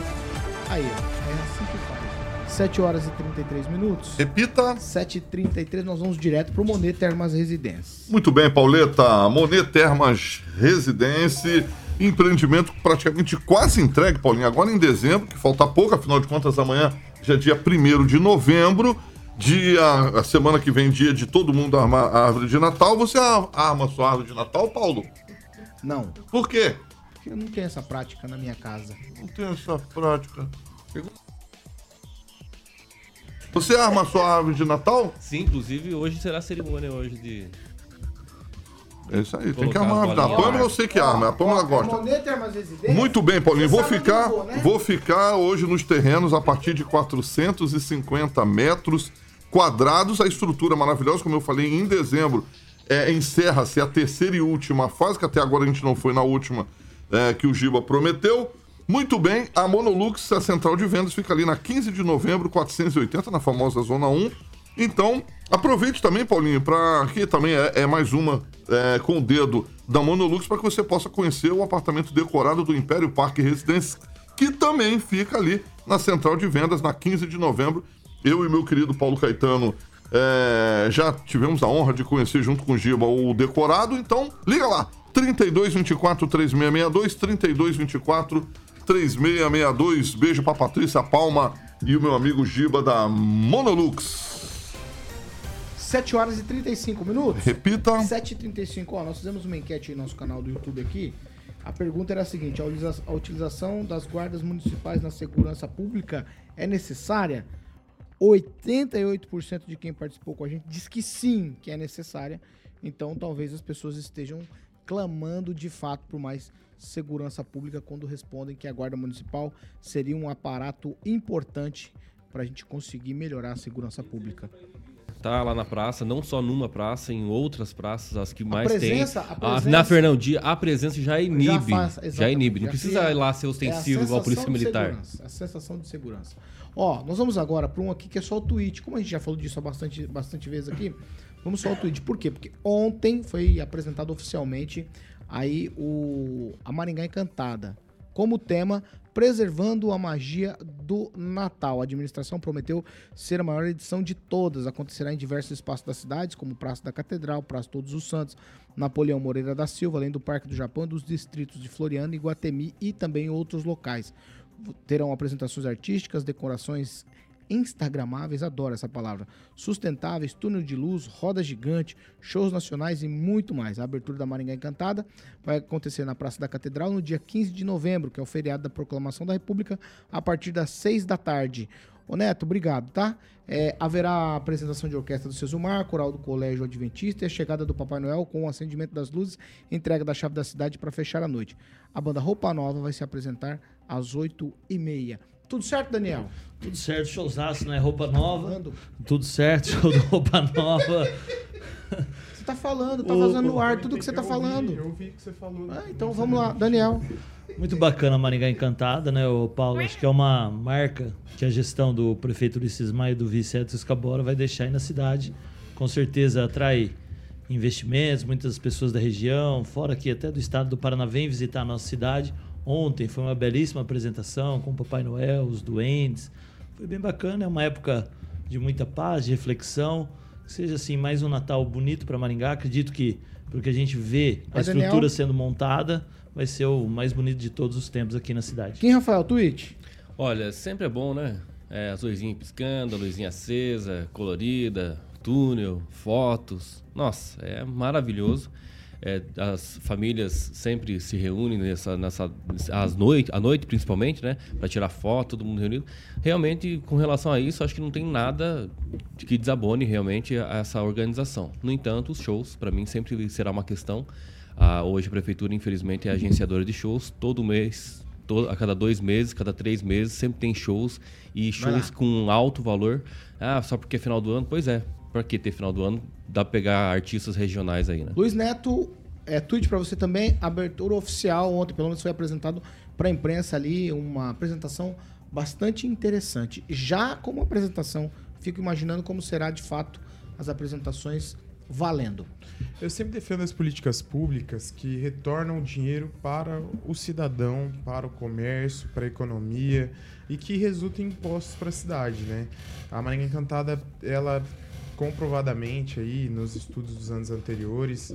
Aí, ó. É assim que faz. 7 horas e 33 minutos. Repita. 7h33, nós vamos direto pro Monet Termas Residência. Muito bem, Pauleta. Monet Termas Residência, empreendimento praticamente quase entregue, Paulinho. Agora em dezembro, que falta pouco, afinal de contas, amanhã já é dia 1 de novembro. Dia, a semana que vem, dia de todo mundo armar a árvore de Natal. Você ar- arma sua árvore de Natal, Paulo? Não, Por quê? porque eu não tenho essa prática na minha casa. Não tem essa prática. Você arma sua árvore de Natal? Sim, inclusive hoje será a cerimônia hoje de. É isso aí, tem que armar a. Pâmela eu sei que arma, a Pâmela gosta. Muito bem, Paulinho. Vou ficar, vou ficar hoje nos terrenos a partir de 450 metros quadrados. A estrutura maravilhosa, como eu falei, em dezembro é, encerra-se a terceira e última fase, que até agora a gente não foi na última é, que o Giba prometeu. Muito bem, a Monolux, a central de vendas, fica ali na 15 de novembro, 480, na famosa Zona 1. Então, aproveite também, Paulinho, para aqui também é, é mais uma é, com o dedo da Monolux para que você possa conhecer o apartamento decorado do Império Parque Residência, que também fica ali na central de vendas na 15 de novembro. Eu e meu querido Paulo Caetano é, já tivemos a honra de conhecer junto com o Giba o decorado, então liga lá, 3224 3662, 3224 3662. Beijo pra Patrícia Palma e o meu amigo Giba da Monolux. 7 horas e 35 minutos. Repita. 7h35, ó, nós fizemos uma enquete aí no nosso canal do YouTube aqui. A pergunta era a seguinte: a utilização das guardas municipais na segurança pública é necessária? 88% de quem participou com a gente diz que sim, que é necessária. Então talvez as pessoas estejam clamando de fato por mais segurança pública quando respondem que a guarda municipal seria um aparato importante para a gente conseguir melhorar a segurança pública. Tá lá na praça, não só numa praça, em outras praças, as que mais presença- tem. a Ah, presença- na Fernandinha, a presença já inibe. Já, faz- exatamente. inibe. Não Já precisa cria- ir lá ser é ostensivo igual a Polícia Militar. segurança, A sensação de segurança. Ó, nós vamos agora para um aqui que é só o tweet. Como a gente já falou disso há bastante, bastante vezes aqui, vamos só ao tweet. Por quê? Porque ontem foi apresentado oficialmente aí o a Maringá Encantada como tema preservando a magia do Natal. A administração prometeu ser a maior edição de todas. Acontecerá em diversos espaços da cidade, como Praça da Catedral, Praça Todos os Santos, Napoleão Moreira da Silva, além do Parque do Japão, dos distritos de Floriano e Guatemi e também outros locais. Terão apresentações artísticas, decorações instagramáveis, adoro essa palavra, sustentáveis, túnel de luz, roda gigante, shows nacionais e muito mais. A abertura da Maringá Encantada vai acontecer na Praça da Catedral no dia 15 de novembro, que é o feriado da Proclamação da República, a partir das 6 da tarde. Ô Neto, obrigado, tá? É, haverá apresentação de orquestra do Sesumar, coral do Colégio Adventista e a chegada do Papai Noel com o acendimento das luzes entrega da chave da cidade para fechar a noite. A banda Roupa Nova vai se apresentar às 8h30. Tudo certo, Daniel? Tudo certo, showzaço, né? Roupa nova. Tudo certo, show de roupa nova. Você tá falando, tá vazando no ar tudo que você tá falando. Eu ouvi o que você falou. Ah, então vamos lá, Daniel. Muito bacana a Maringá Encantada, né, o Paulo? Acho que é uma marca que a gestão do prefeito Ulisses Maia e do vice Edson Escabora vai deixar aí na cidade. Com certeza atrai investimentos, muitas pessoas da região, fora aqui até do estado do Paraná, vêm visitar a nossa cidade. Ontem foi uma belíssima apresentação com o Papai Noel, os duendes. Foi bem bacana, é uma época de muita paz, de reflexão. Que seja assim, mais um Natal bonito para Maringá. Acredito que, porque a gente vê a Vai, Daniel. estrutura sendo montada, vai ser o mais bonito de todos os tempos aqui na cidade. Quem, Rafael? Twitch? Olha, sempre é bom, né? É, as luzinhas piscando, a luzinha acesa, colorida, túnel, fotos. Nossa, é maravilhoso. É, as famílias sempre se reúnem nessa, nessa às noite, à noite principalmente, né, para tirar foto, todo mundo reunido. Realmente, com relação a isso, acho que não tem nada que desabone realmente essa organização. No entanto, os shows, para mim, sempre será uma questão. Ah, hoje a prefeitura, infelizmente, é agenciadora de shows. Todo mês, a cada dois meses, cada três meses, sempre tem shows e shows com alto valor. Ah, só porque é final do ano? Pois é. Pra que ter final do ano? Dá pra pegar artistas regionais aí, né? Luiz Neto, é, tweet pra você também, abertura oficial ontem, pelo menos foi apresentado pra imprensa ali, uma apresentação bastante interessante. Já como apresentação, fico imaginando como será de fato as apresentações valendo. Eu sempre defendo as políticas públicas que retornam dinheiro para o cidadão, para o comércio, para a economia e que resultem em impostos para a cidade, né? A Maringá Encantada, ela comprovadamente aí nos estudos dos anos anteriores,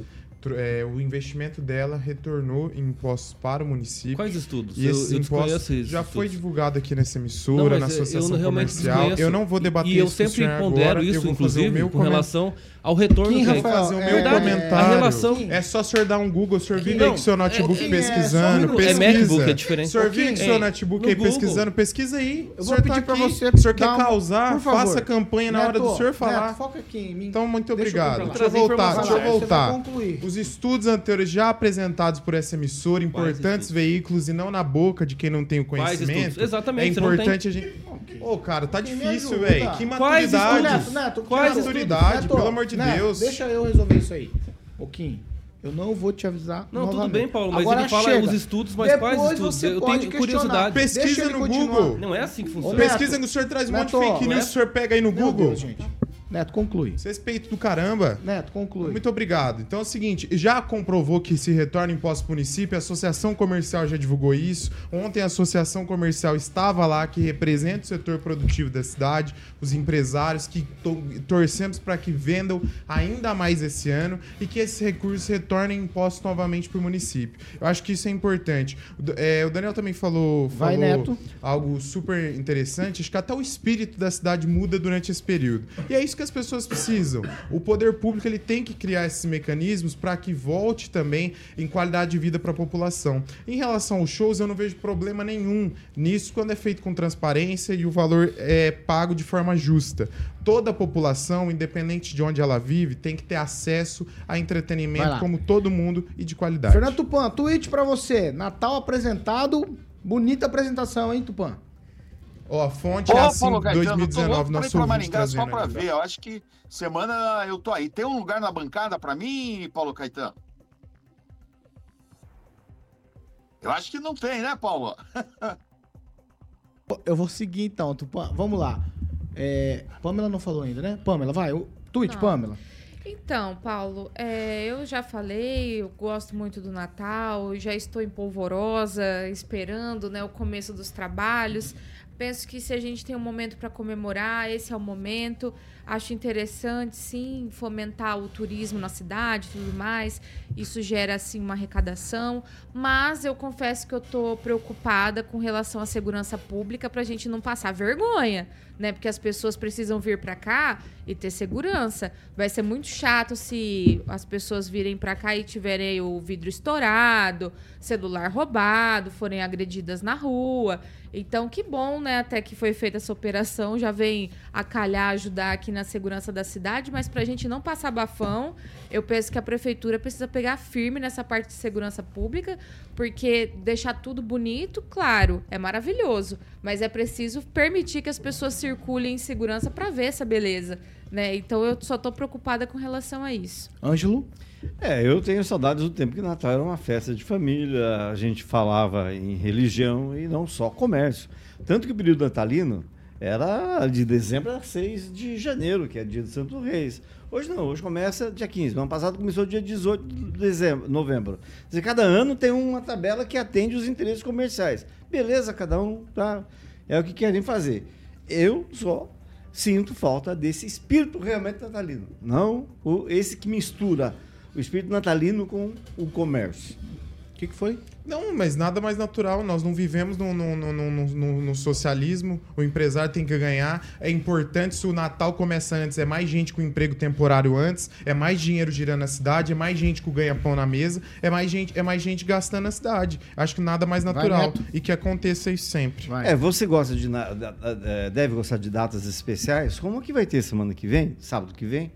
é, o investimento dela retornou em impostos para o município. Quais estudos? E Eu- esses eu impostos desconheço esses já foi estudos. divulgado aqui nessa Não, emissora, mas na eu- associação eu comercial. desconheço. Eu não vou debater E eu isso com o sempre pondero agora, eu isso, inclusive, com relação ao retorno Kim, que Rafael, fazer o meu Verdade, comentário. A relação... É só o senhor dar um Google, o senhor vive aí com o seu notebook é- é- pesquisando, é só- é pesquisa. MacBook, é diferente. O senhor vive com seu notebook no aí pesquisando, pesquisa aí. Eu o vou senhor pedir tá pra aqui. você O senhor quer um- causar, por favor. faça campanha na hora do senhor falar. Neto, foca aqui em mim. Então, muito Deixa eu obrigado. Deixa eu voltar, deixa eu voltar. Os estudos anteriores já apresentados por essa emissora, importantes veículos e não na boca de quem não tem o conhecimento. Exatamente, É importante a gente. Ô, cara, tá Quem difícil, velho. Que maturidade. estudos? Neto, Neto, Quais maturidade, Neto, pelo amor de Neto, Deus. Deixa eu resolver isso aí. Ô, Kim, eu não vou te avisar. Não, tudo novamente. bem, Paulo, mas Agora ele fala chega. os estudos, mas Depois quais estudos? Você Eu tenho curiosidade. Pesquisa no continuar. Google. Não é assim que funciona. Pesquisa que o senhor traz um monte de fake não news, o senhor pega aí no Meu Google. Deus, gente. Neto, conclui. Respeito do caramba. Neto, conclui. Muito obrigado. Então é o seguinte, já comprovou que se retorna imposto município, a Associação Comercial já divulgou isso. Ontem a Associação Comercial estava lá, que representa o setor produtivo da cidade, os empresários que to- torcemos para que vendam ainda mais esse ano e que esses recursos retornem impostos novamente para o município. Eu acho que isso é importante. É, o Daniel também falou, Vai, falou Neto. algo super interessante. Acho que até o espírito da cidade muda durante esse período. E é isso que as pessoas precisam. O poder público ele tem que criar esses mecanismos para que volte também em qualidade de vida para a população. Em relação aos shows, eu não vejo problema nenhum nisso quando é feito com transparência e o valor é pago de forma justa. Toda a população, independente de onde ela vive, tem que ter acesso a entretenimento como todo mundo e de qualidade. Fernando Tupan, tweet pra você. Natal apresentado. Bonita apresentação, hein, Tupan? Ó, a fonte é Ô, assim, Paulo tô 2019, louco pra ir nosso ouvinte Maringá só trazendo pra aqui. ver. Eu acho que semana eu tô aí. Tem um lugar na bancada pra mim, Paulo Caetano? Eu acho que não tem, né, Paulo? Eu vou seguir então. tu- vamos lá. É, Pamela não falou ainda, né? Pamela, vai. O tweet, Não. Pamela. Então, Paulo, é, eu já falei, eu gosto muito do Natal, já estou em polvorosa, esperando né, o começo dos trabalhos. Penso que se a gente tem um momento para comemorar, esse é o momento. Acho interessante, sim, fomentar o turismo na cidade e tudo mais. Isso gera, assim, uma arrecadação. Mas eu confesso que eu estou preocupada com relação à segurança pública para a gente não passar vergonha, né? Porque as pessoas precisam vir para cá e ter segurança. Vai ser muito chato se as pessoas virem para cá e tiverem o vidro estourado, celular roubado, forem agredidas na rua. Então, que bom, né? Até que foi feita essa operação, já vem a calhar, ajudar aqui na segurança da cidade, mas para a gente não passar bafão, eu penso que a prefeitura precisa pegar firme nessa parte de segurança pública, porque deixar tudo bonito, claro, é maravilhoso, mas é preciso permitir que as pessoas circulem em segurança para ver essa beleza, né? Então eu só tô preocupada com relação a isso. Ângelo? É, eu tenho saudades do tempo que Natal era uma festa de família, a gente falava em religião e não só comércio. Tanto que o período natalino era de dezembro a 6 de janeiro, que é dia de Santo Reis. Hoje não, hoje começa dia 15. No ano passado começou dia 18 de dezembro, novembro. Quer dizer, cada ano tem uma tabela que atende os interesses comerciais. Beleza, cada um tá, é o que querem fazer. Eu só sinto falta desse espírito realmente natalino. Não o, esse que mistura o espírito natalino com o comércio. O que, que foi? Não, mas nada mais natural. Nós não vivemos no, no, no, no- no- no socialismo. O empresário tem que ganhar. É importante se o Natal começa antes. É mais gente com emprego temporário antes. É mais dinheiro girando na cidade. É mais gente com ganha-pão na mesa. É mais, gente, é mais gente gastando na cidade. Acho que nada mais Vai, natural. Neto. e que aconteça isso sempre. É, você gosta de é, deve gostar de datas especiais, como que vai ter semana que vem, sábado que vem,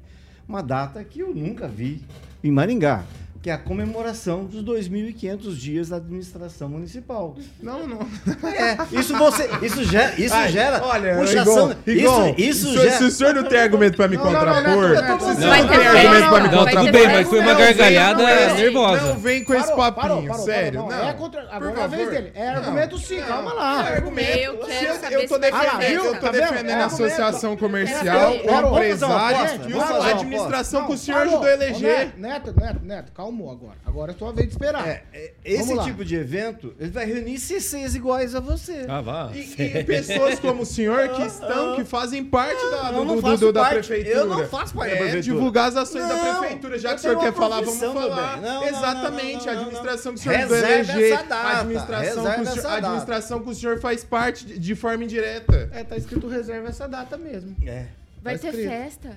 uma data que eu nunca vi em Maringá, que é a comemoração dos 2.500 dias da administração municipal. Não, não. É, isso você, isso gera, isso Ai, gera olha, puxação, Rigon, isso, isso se, gera se o senhor não tem argumento pra me Não, contrapor, não, não, tem argumento pra me não, contrapor, tudo bem, mas foi uma gargalhada nervosa. Não vem com esse papinho, parou, parou, sério. Não, não. É contra- agora é a vez dele. É Não, argumento sim, não, calma lá. É argumento. Eu quero saber eu tô defendendo, eu tô Tá defendendo É a associação É, comercial, o empresário e a administração com o senhor ajudou a eleger. Neto, Neto, Neto, agora. Agora é tua vez de esperar. Esse Vamos lá. tipo de evento, ele vai reunir CCs iguais a você. Ah, vá. E, e pessoas como o senhor que estão, que fazem parte da, do, não do- do- da parte, prefeitura. eu não faço parte da É, prefeitura. divulgar as ações da Não, prefeitura. Já que o senhor quer falar, vamos falar. Não, Exatamente, não, não, a não, administração não. que o senhor a Reserve eleger, essa data, a administração, que o senhor, a data. administração que o senhor faz parte de, de forma indireta. É, tá escrito reserva essa data mesmo. É. Vai Tá ter escrito. festa?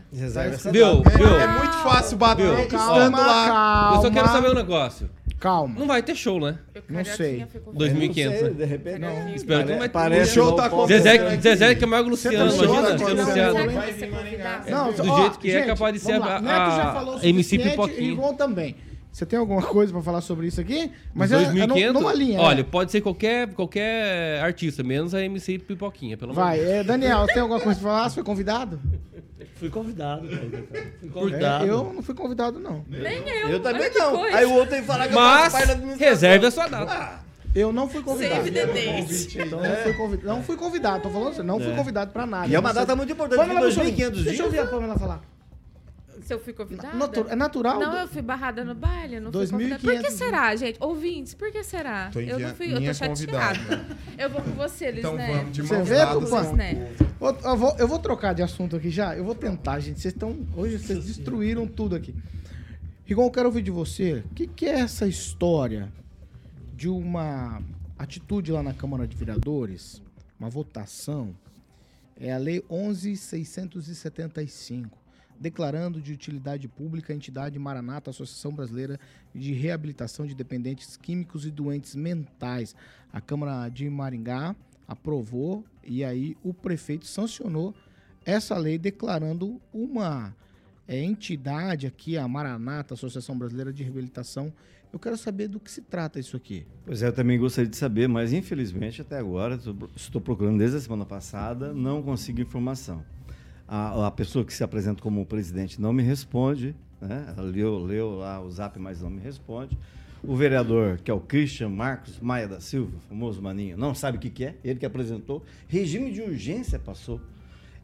Viu, data. viu? É muito fácil bater Viu? estando lá. calma. Eu só quero saber um negócio. Calma. Não vai ter show, né? Não sei. 2.500, Eu não sei, né? de repente. Não. Espero que não vai ter. Parece O show que tá acontecendo. Zezé, Zezé Camargo e Luciano, tá imagina que vai Vai ser convidado? Não, Do ó, jeito que é, capaz de ser a- a falou o MC Pipoquinha. E também. Você tem alguma coisa pra falar sobre isso aqui? Mas Mas é, é nu- 2.500, numa linha. olha, né? pode ser qualquer, qualquer artista, menos a MC Pipoquinha, pelo amor Vai, é, Daniel, tem alguma coisa pra falar? Você foi convidado? Fui convidado, cara. Fui É, convidado. eu não fui convidado, não. Nem eu. Eu também não. coisa. Aí o outro tem que falar que eu faço Mas, da administração. reserve a sua data. Eu não fui convidado. Save the date. Então não fui convidado. Não fui convidado, tô falando assim, não fui convidado pra nada. E é uma data muito importante, Pamela de Bussolini, 2.500 dias. Deixa eu ouvir a Pamela falar. Se eu fui convidada? Natu- é natural? Não, eu fui barrada no baile, não fui convidada. 2.500 Por que será, gente? Ouvintes, por que será? Tô eu não fui, eu tô chateada. Eu vou com você, Liz Então Neto. vamos, de Você vê. Ô, Eu vou, eu vou trocar de assunto aqui já. Eu vou tentar, gente. Vocês estão. Hoje vocês destruíram tudo aqui. Rigon, eu quero ouvir de você. O que, que é essa história de uma atitude lá na Câmara de Vereadores, uma votação? É a Lei 11.675, declarando de utilidade pública a entidade Maranata, Associação Brasileira de Reabilitação de Dependentes Químicos e Doentes Mentais. A Câmara de Maringá aprovou e aí o prefeito sancionou essa lei declarando uma é, entidade aqui, a Maranata, Associação Brasileira de Reabilitação. Eu quero saber do que se trata isso aqui. Pois é, eu também gostaria de saber, mas infelizmente até agora, estou procurando desde a semana passada, não consigo informação. A, a pessoa que se apresenta como presidente não me responde, né? Leu, leu lá o zap, mas não me responde. O vereador, que é o Christian Marcos Maia da Silva, famoso maninho, não sabe o que, que é, ele que apresentou. Regime de urgência passou.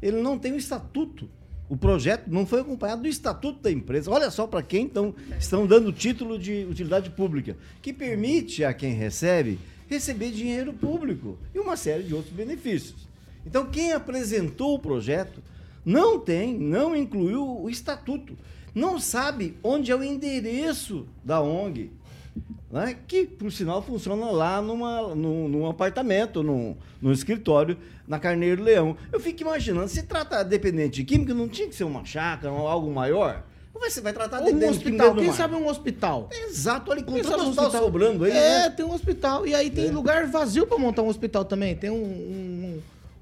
Ele não tem o estatuto. O projeto não foi acompanhado do estatuto da empresa. Olha só para quem então, estão dando título de utilidade pública, que permite a quem recebe receber dinheiro público e uma série de outros benefícios. Então, quem apresentou o projeto não tem, não incluiu o estatuto, não sabe onde é o endereço da ONG, né? que, por sinal, funciona lá numa, num, num apartamento, num, num escritório, na Carneiro Leão. Eu fico imaginando, se trata dependente de química, não tinha que ser uma chácara ou algo maior? Você vai tratar um de química hospital, quem sabe um hospital? Exato, olha, com Quem sabe um hospital sobrando aí, É, né? tem um hospital. E aí tem É. lugar vazio pra montar um hospital também. Tem um, um,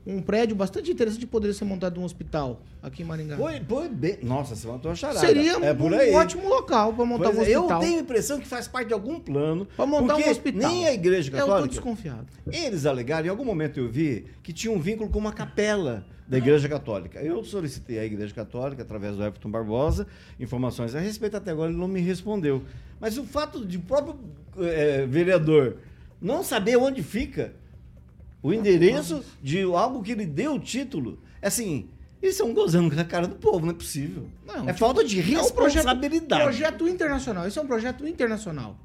um prédio bastante interessante poderia ser montado um hospital aqui em Maringá. Foi, foi bem. Nossa, você matou a charada. Seria é um aí. ótimo local pra montar Pois um é, hospital. Eu tenho a impressão que faz parte de algum plano. Pra montar um hospital. Nem a Igreja Eu tô Católica. desconfiado. Eles alegaram, em algum momento eu vi, que tinha um vínculo com uma capela da Igreja Católica. Eu solicitei à Igreja Católica, através do Everton Barbosa, informações a respeito, até agora ele não me respondeu. Mas o fato de o próprio eh, vereador não saber onde fica o endereço de algo que ele deu o título, é assim, eles estão gozando com a cara do povo, não é possível. Não, é tipo, falta de é um projeto- responsabilidade. Projeto internacional. Esse é um projeto internacional.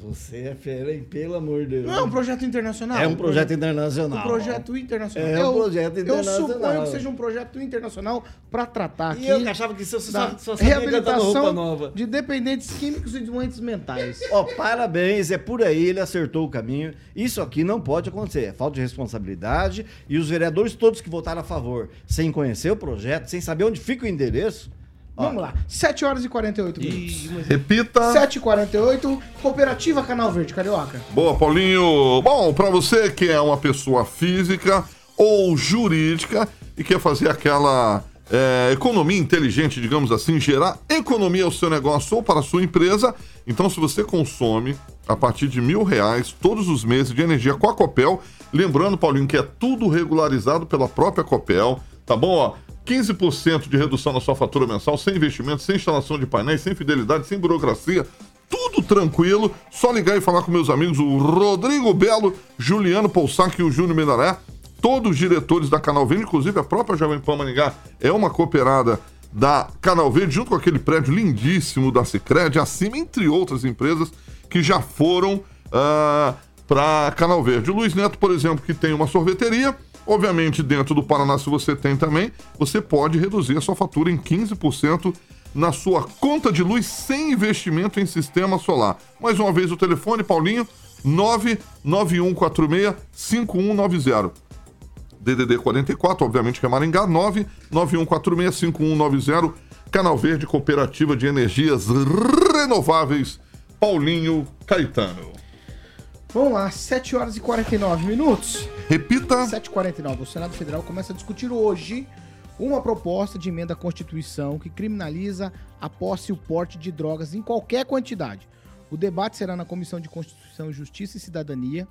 Você é fera, hein? Pelo amor de Deus. Não é um projeto internacional? É um projeto internacional. Um projeto internacional. É um Eu- projeto Eu internacional. suponho que seja um projeto internacional para tratar E aqui. eu achava que você só- só sabia no Roupa reabilitação Nova. de dependentes químicos e doentes mentais. Ó, parabéns, é por aí, ele acertou o caminho. Isso aqui não pode acontecer, é falta de responsabilidade. E os vereadores todos que votaram a favor, sem conhecer o projeto, sem saber onde fica o endereço. Vamos lá, 7 horas e 48 minutos. Repita. 7 e 48 Cooperativa Canal Verde, Carioca. Boa, Paulinho. Bom, para você que é uma pessoa física ou jurídica e quer fazer aquela é, economia inteligente, digamos assim, gerar economia ao seu negócio ou para a sua empresa, então se você consome a partir de mil reais todos os meses de energia com a Copel, lembrando, Paulinho, que é tudo regularizado pela própria Copel, tá bom? Ó, 15% de redução na sua fatura mensal, sem investimento, sem instalação de painéis, sem fidelidade, sem burocracia, tudo tranquilo. Só ligar e falar com meus amigos, o Rodrigo Belo, Juliano Poussac e o Júnior Menaré, todos os diretores da Canal Verde, inclusive a própria Jovem Pan Maringá é uma cooperada da Canal Verde, junto com aquele prédio lindíssimo da Cicred, acima, entre outras empresas que já foram para Canal Verde. O Luiz Neto, por exemplo, que tem uma sorveteria, obviamente dentro do Paraná, se você tem também, você pode reduzir a sua fatura em 15% na sua conta de luz sem investimento em sistema solar. Mais uma vez o telefone, Paulinho, 991465190. DDD 44, obviamente que é Maringá, 991465190, Canal Verde Cooperativa de Energias Renováveis, Paulinho Caetano. Vamos lá, 7 horas e 49 minutos. Repita. 7 e 49 O Senado Federal começa a discutir hoje uma proposta de emenda à Constituição que criminaliza a posse e o porte de drogas em qualquer quantidade. O debate será na Comissão de Constituição, Justiça e Cidadania,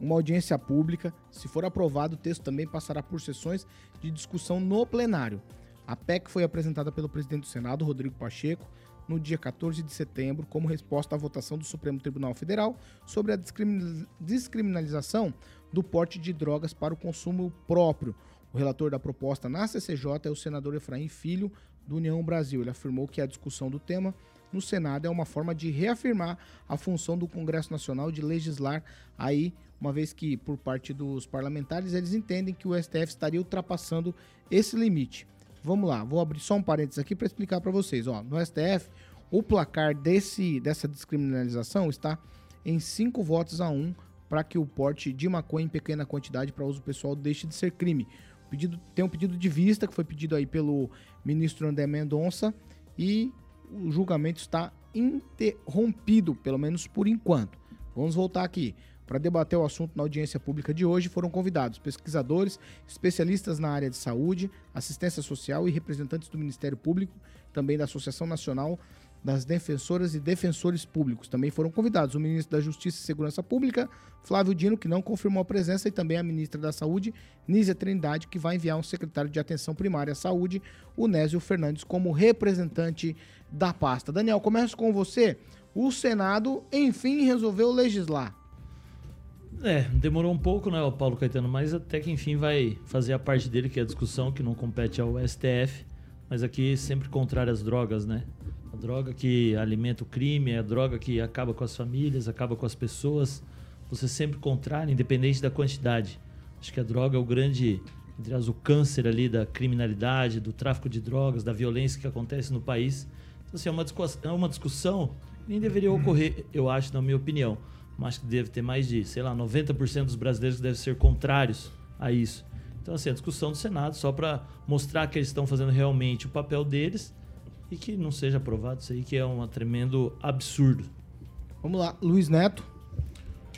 uma audiência pública. Se for aprovado, o texto também passará por sessões de discussão no plenário. A PEC foi apresentada pelo presidente do Senado, Rodrigo Pacheco, no dia 14 de setembro, como resposta à votação do Supremo Tribunal Federal sobre a descrimin- descriminalização do porte de drogas para o consumo próprio. O relator da proposta na CCJ é o senador Efraim Filho, do União Brasil. Ele afirmou que a discussão do tema no Senado é uma forma de reafirmar a função do Congresso Nacional de legislar aí, uma vez que, por parte dos parlamentares, eles entendem que o STF estaria ultrapassando esse limite. Vamos lá, vou abrir só um parênteses aqui para explicar para vocês. Ó, no STF, o placar desse, dessa descriminalização está em cinco votos a um para que o porte de maconha em pequena quantidade para uso pessoal deixe de ser crime. Pedido, tem um pedido de vista que foi pedido aí pelo ministro André Mendonça e o julgamento está interrompido, pelo menos por enquanto. Vamos voltar aqui. Para debater o assunto na audiência pública de hoje, foram convidados pesquisadores, especialistas na área de saúde, assistência social e representantes do Ministério Público, também da Associação Nacional das Defensoras e Defensores Públicos. Também foram convidados o ministro da Justiça e Segurança Pública, Flávio Dino, que não confirmou a presença, e também a ministra da Saúde, Nízia Trindade, que vai enviar um secretário de Atenção Primária à Saúde, o Nésio Fernandes, como representante da pasta. Daniel, começo com você. O Senado, enfim, resolveu legislar. É, demorou um pouco, né, o Paulo Caetano, mas até que enfim vai fazer a parte dele, que é a discussão, que não compete ao STF, mas aqui sempre contrário às drogas, né? A droga que alimenta o crime, é a droga que acaba com as famílias, acaba com as pessoas. Você sempre contrário, independente da quantidade. Acho que a droga é o grande, entre as, o câncer ali da criminalidade, do tráfico de drogas, da violência que acontece no país. Então, assim, é uma discussão, é uma discussão que nem deveria ocorrer, eu acho, na minha opinião. Mas que deve ter mais de, sei lá, 90% dos brasileiros devem ser contrários a isso. Então, assim, a discussão do Senado só para mostrar que eles estão fazendo realmente o papel deles e que não seja aprovado isso aí, que é um tremendo absurdo. Vamos lá, Luiz Neto.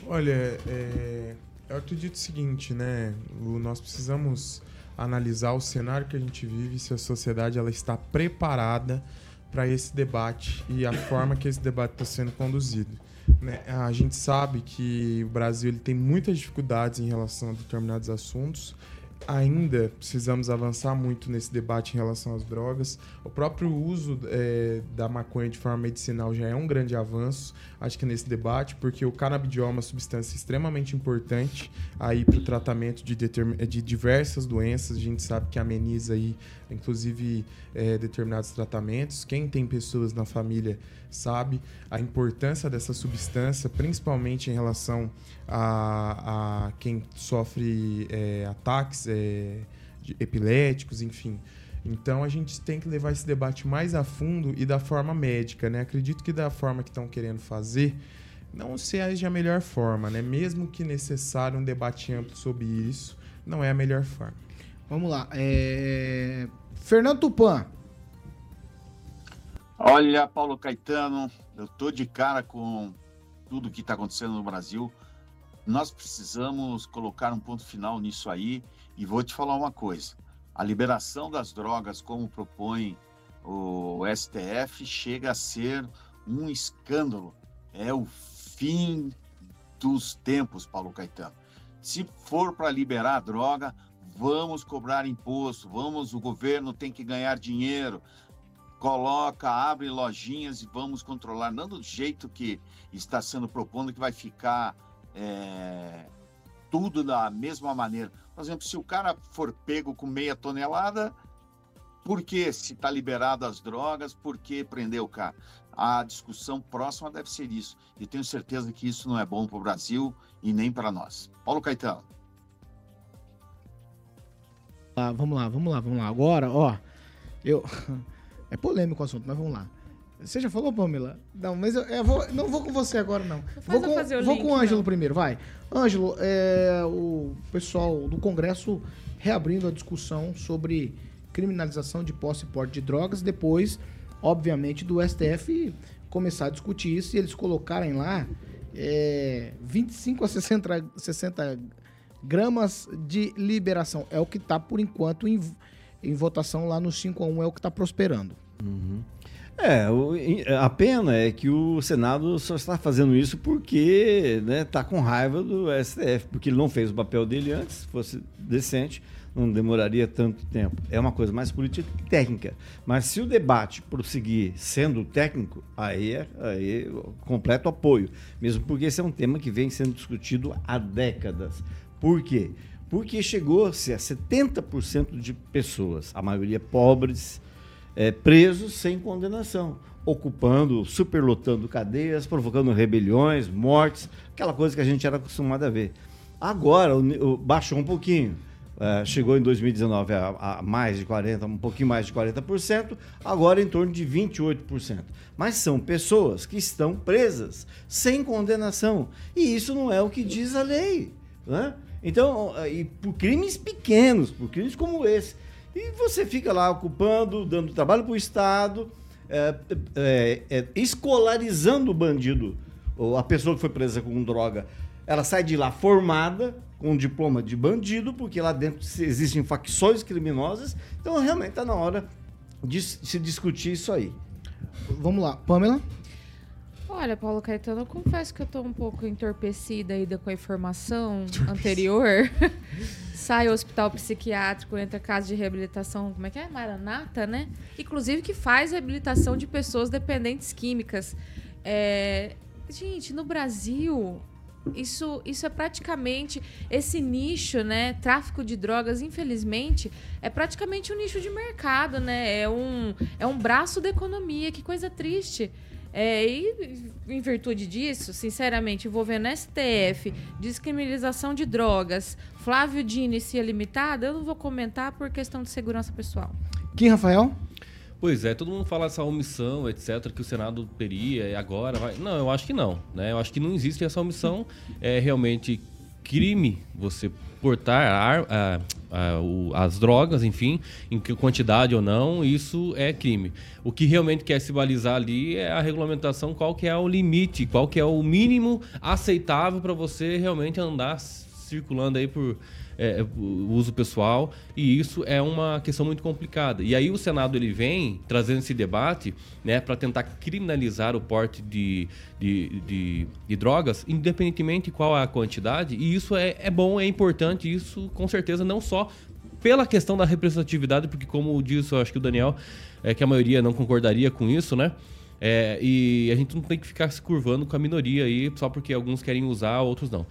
Olha, é, eu acredito o seguinte, né? O, nós precisamos analisar o cenário que a gente vive, se a sociedade ela está preparada para esse debate e a forma que esse debate está sendo conduzido. Né? A gente sabe que o Brasil ele tem muitas dificuldades em relação a determinados assuntos ainda precisamos avançar muito nesse debate em relação às drogas. O próprio uso é, da maconha de forma medicinal já é um grande avanço, acho que nesse debate, porque o canabidiol é uma substância extremamente importante aí para o tratamento de, de diversas doenças. A gente sabe que ameniza aí, inclusive, é, determinados tratamentos. Quem tem pessoas na família sabe a importância dessa substância, principalmente em relação a, a quem sofre é, ataques é, epiléticos, enfim. Então a gente tem que levar esse debate mais a fundo e da forma médica, né? Acredito que da forma que estão querendo fazer, não seja a melhor forma, né? Mesmo que necessário um debate amplo sobre isso, não é a melhor forma. Vamos lá. É... Fernando Tupan. Olha, Paulo Caetano, eu tô de cara com tudo que está acontecendo no Brasil. Nós precisamos colocar um ponto final nisso aí e vou te falar uma coisa. A liberação das drogas, como propõe o STF, chega a ser um escândalo. É o fim dos tempos, Paulo Caetano. Se for para liberar a droga, vamos cobrar imposto, vamos, o governo tem que ganhar dinheiro, coloca, abre lojinhas e vamos controlar, não do jeito que está sendo propondo, que vai ficar é, tudo da mesma maneira. Por exemplo, se o cara for pego com meia tonelada, por que se está liberado as drogas, por que prender o cara? A discussão próxima deve ser isso. E tenho certeza que isso não é bom para o Brasil e nem para nós. Paulo Caetano. Ah, vamos lá, vamos lá, vamos lá. Agora, ó, eu. É polêmico o assunto, mas vamos lá. Você já falou, Pamela? Não, mas eu, eu vou, não vou com você agora, não. Vou com, fazer o vou link, com o Ângelo não. primeiro, vai. Ângelo, é, o pessoal do Congresso reabrindo a discussão sobre criminalização de posse e porte de drogas, depois, obviamente, do STF começar a discutir isso e eles colocarem lá é, 25 a 60, 60 gramas de liberação. É o que está, por enquanto, em, em votação lá no 5 a 1 é o que está prosperando. É, o- a pena é que o Senado só está fazendo isso porque está com raiva do STF, porque ele não fez o papel dele antes, se fosse decente, não demoraria tanto tempo. É uma coisa mais política que técnica. Mas se o debate prosseguir sendo técnico, aí é aí é completo apoio. Mesmo porque esse é um tema que vem sendo discutido há décadas. Por quê? Porque chegou-se a 70% de pessoas, a maioria pobres, é, presos sem condenação, ocupando, superlotando cadeias, provocando rebeliões, mortes, aquela coisa que a gente era acostumado a ver. Agora o o- baixou um pouquinho. É, chegou em 2019 a, a mais de 40%, um pouquinho mais de 40%, agora em torno de 28%. Mas são pessoas que estão presas, sem condenação. E isso não é o que diz a lei. Né? Então, e por crimes pequenos, por crimes como esse. E você fica lá ocupando, dando trabalho para o Estado, é, é, é, escolarizando o bandido, ou a pessoa que foi presa com droga, ela sai de lá formada, com um diploma de bandido, porque lá dentro existem facções criminosas. Então, realmente está na hora de se discutir isso aí. Vamos lá, Pamela? Olha, Paulo Caetano, eu confesso que eu tô um pouco entorpecida ainda com a informação anterior. Sai o hospital psiquiátrico, entra casa de reabilitação, como é que é? Maranata, né? Inclusive que faz reabilitação de pessoas dependentes químicas. É, Gente, no Brasil, isso, isso é praticamente esse nicho, né? Tráfico de drogas, infelizmente, é praticamente um nicho de mercado, né? É um, é um braço da economia, que coisa triste. É, e em virtude disso, sinceramente, envolvendo STF, descriminalização de drogas, Flávio Dino e Cia Limitada, eu não vou comentar por questão de segurança pessoal. Quem, Rafael? Pois é, todo mundo fala essa omissão, etc., que o Senado teria e agora vai. Não, eu acho que não. Né? Eu acho que não existe essa omissão. É realmente crime você portar ar- as drogas, enfim, em que quantidade ou não, isso é crime. O que realmente quer se balizar ali é a regulamentação, qual que é o limite, qual que é o mínimo aceitável para você realmente andar circulando aí por é, o uso pessoal e isso é uma questão muito complicada. E aí o Senado ele vem trazendo esse debate né, para tentar criminalizar o porte de, de, de, de drogas, independentemente qual é a quantidade, e isso é, é bom, é importante, isso com certeza não só pela questão da representatividade, porque como disse, eu acho que o Daniel, é que a maioria não concordaria com isso, né? É, e a gente não tem que ficar se curvando com a minoria aí, só porque alguns querem usar, outros não.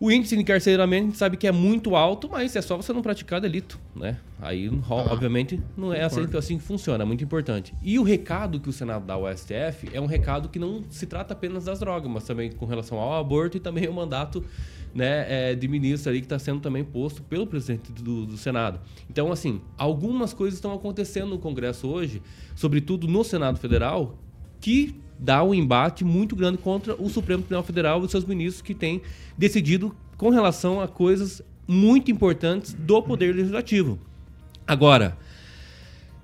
O índice de encarceramento a gente sabe que é muito alto, mas é só você não praticar delito, né? Aí, ro- obviamente, não é assim, assim que funciona, é muito importante. E o recado que o Senado dá ao STF é um recado que não se trata apenas das drogas, mas também com relação ao aborto e também o mandato né, é, de ministro ali que está sendo também posto pelo presidente do, do Senado. Então, assim, algumas coisas estão acontecendo no Congresso hoje, sobretudo no Senado Federal, que dá um embate muito grande contra o Supremo Tribunal Federal e seus ministros que têm decidido com relação a coisas muito importantes do Poder Legislativo. Agora,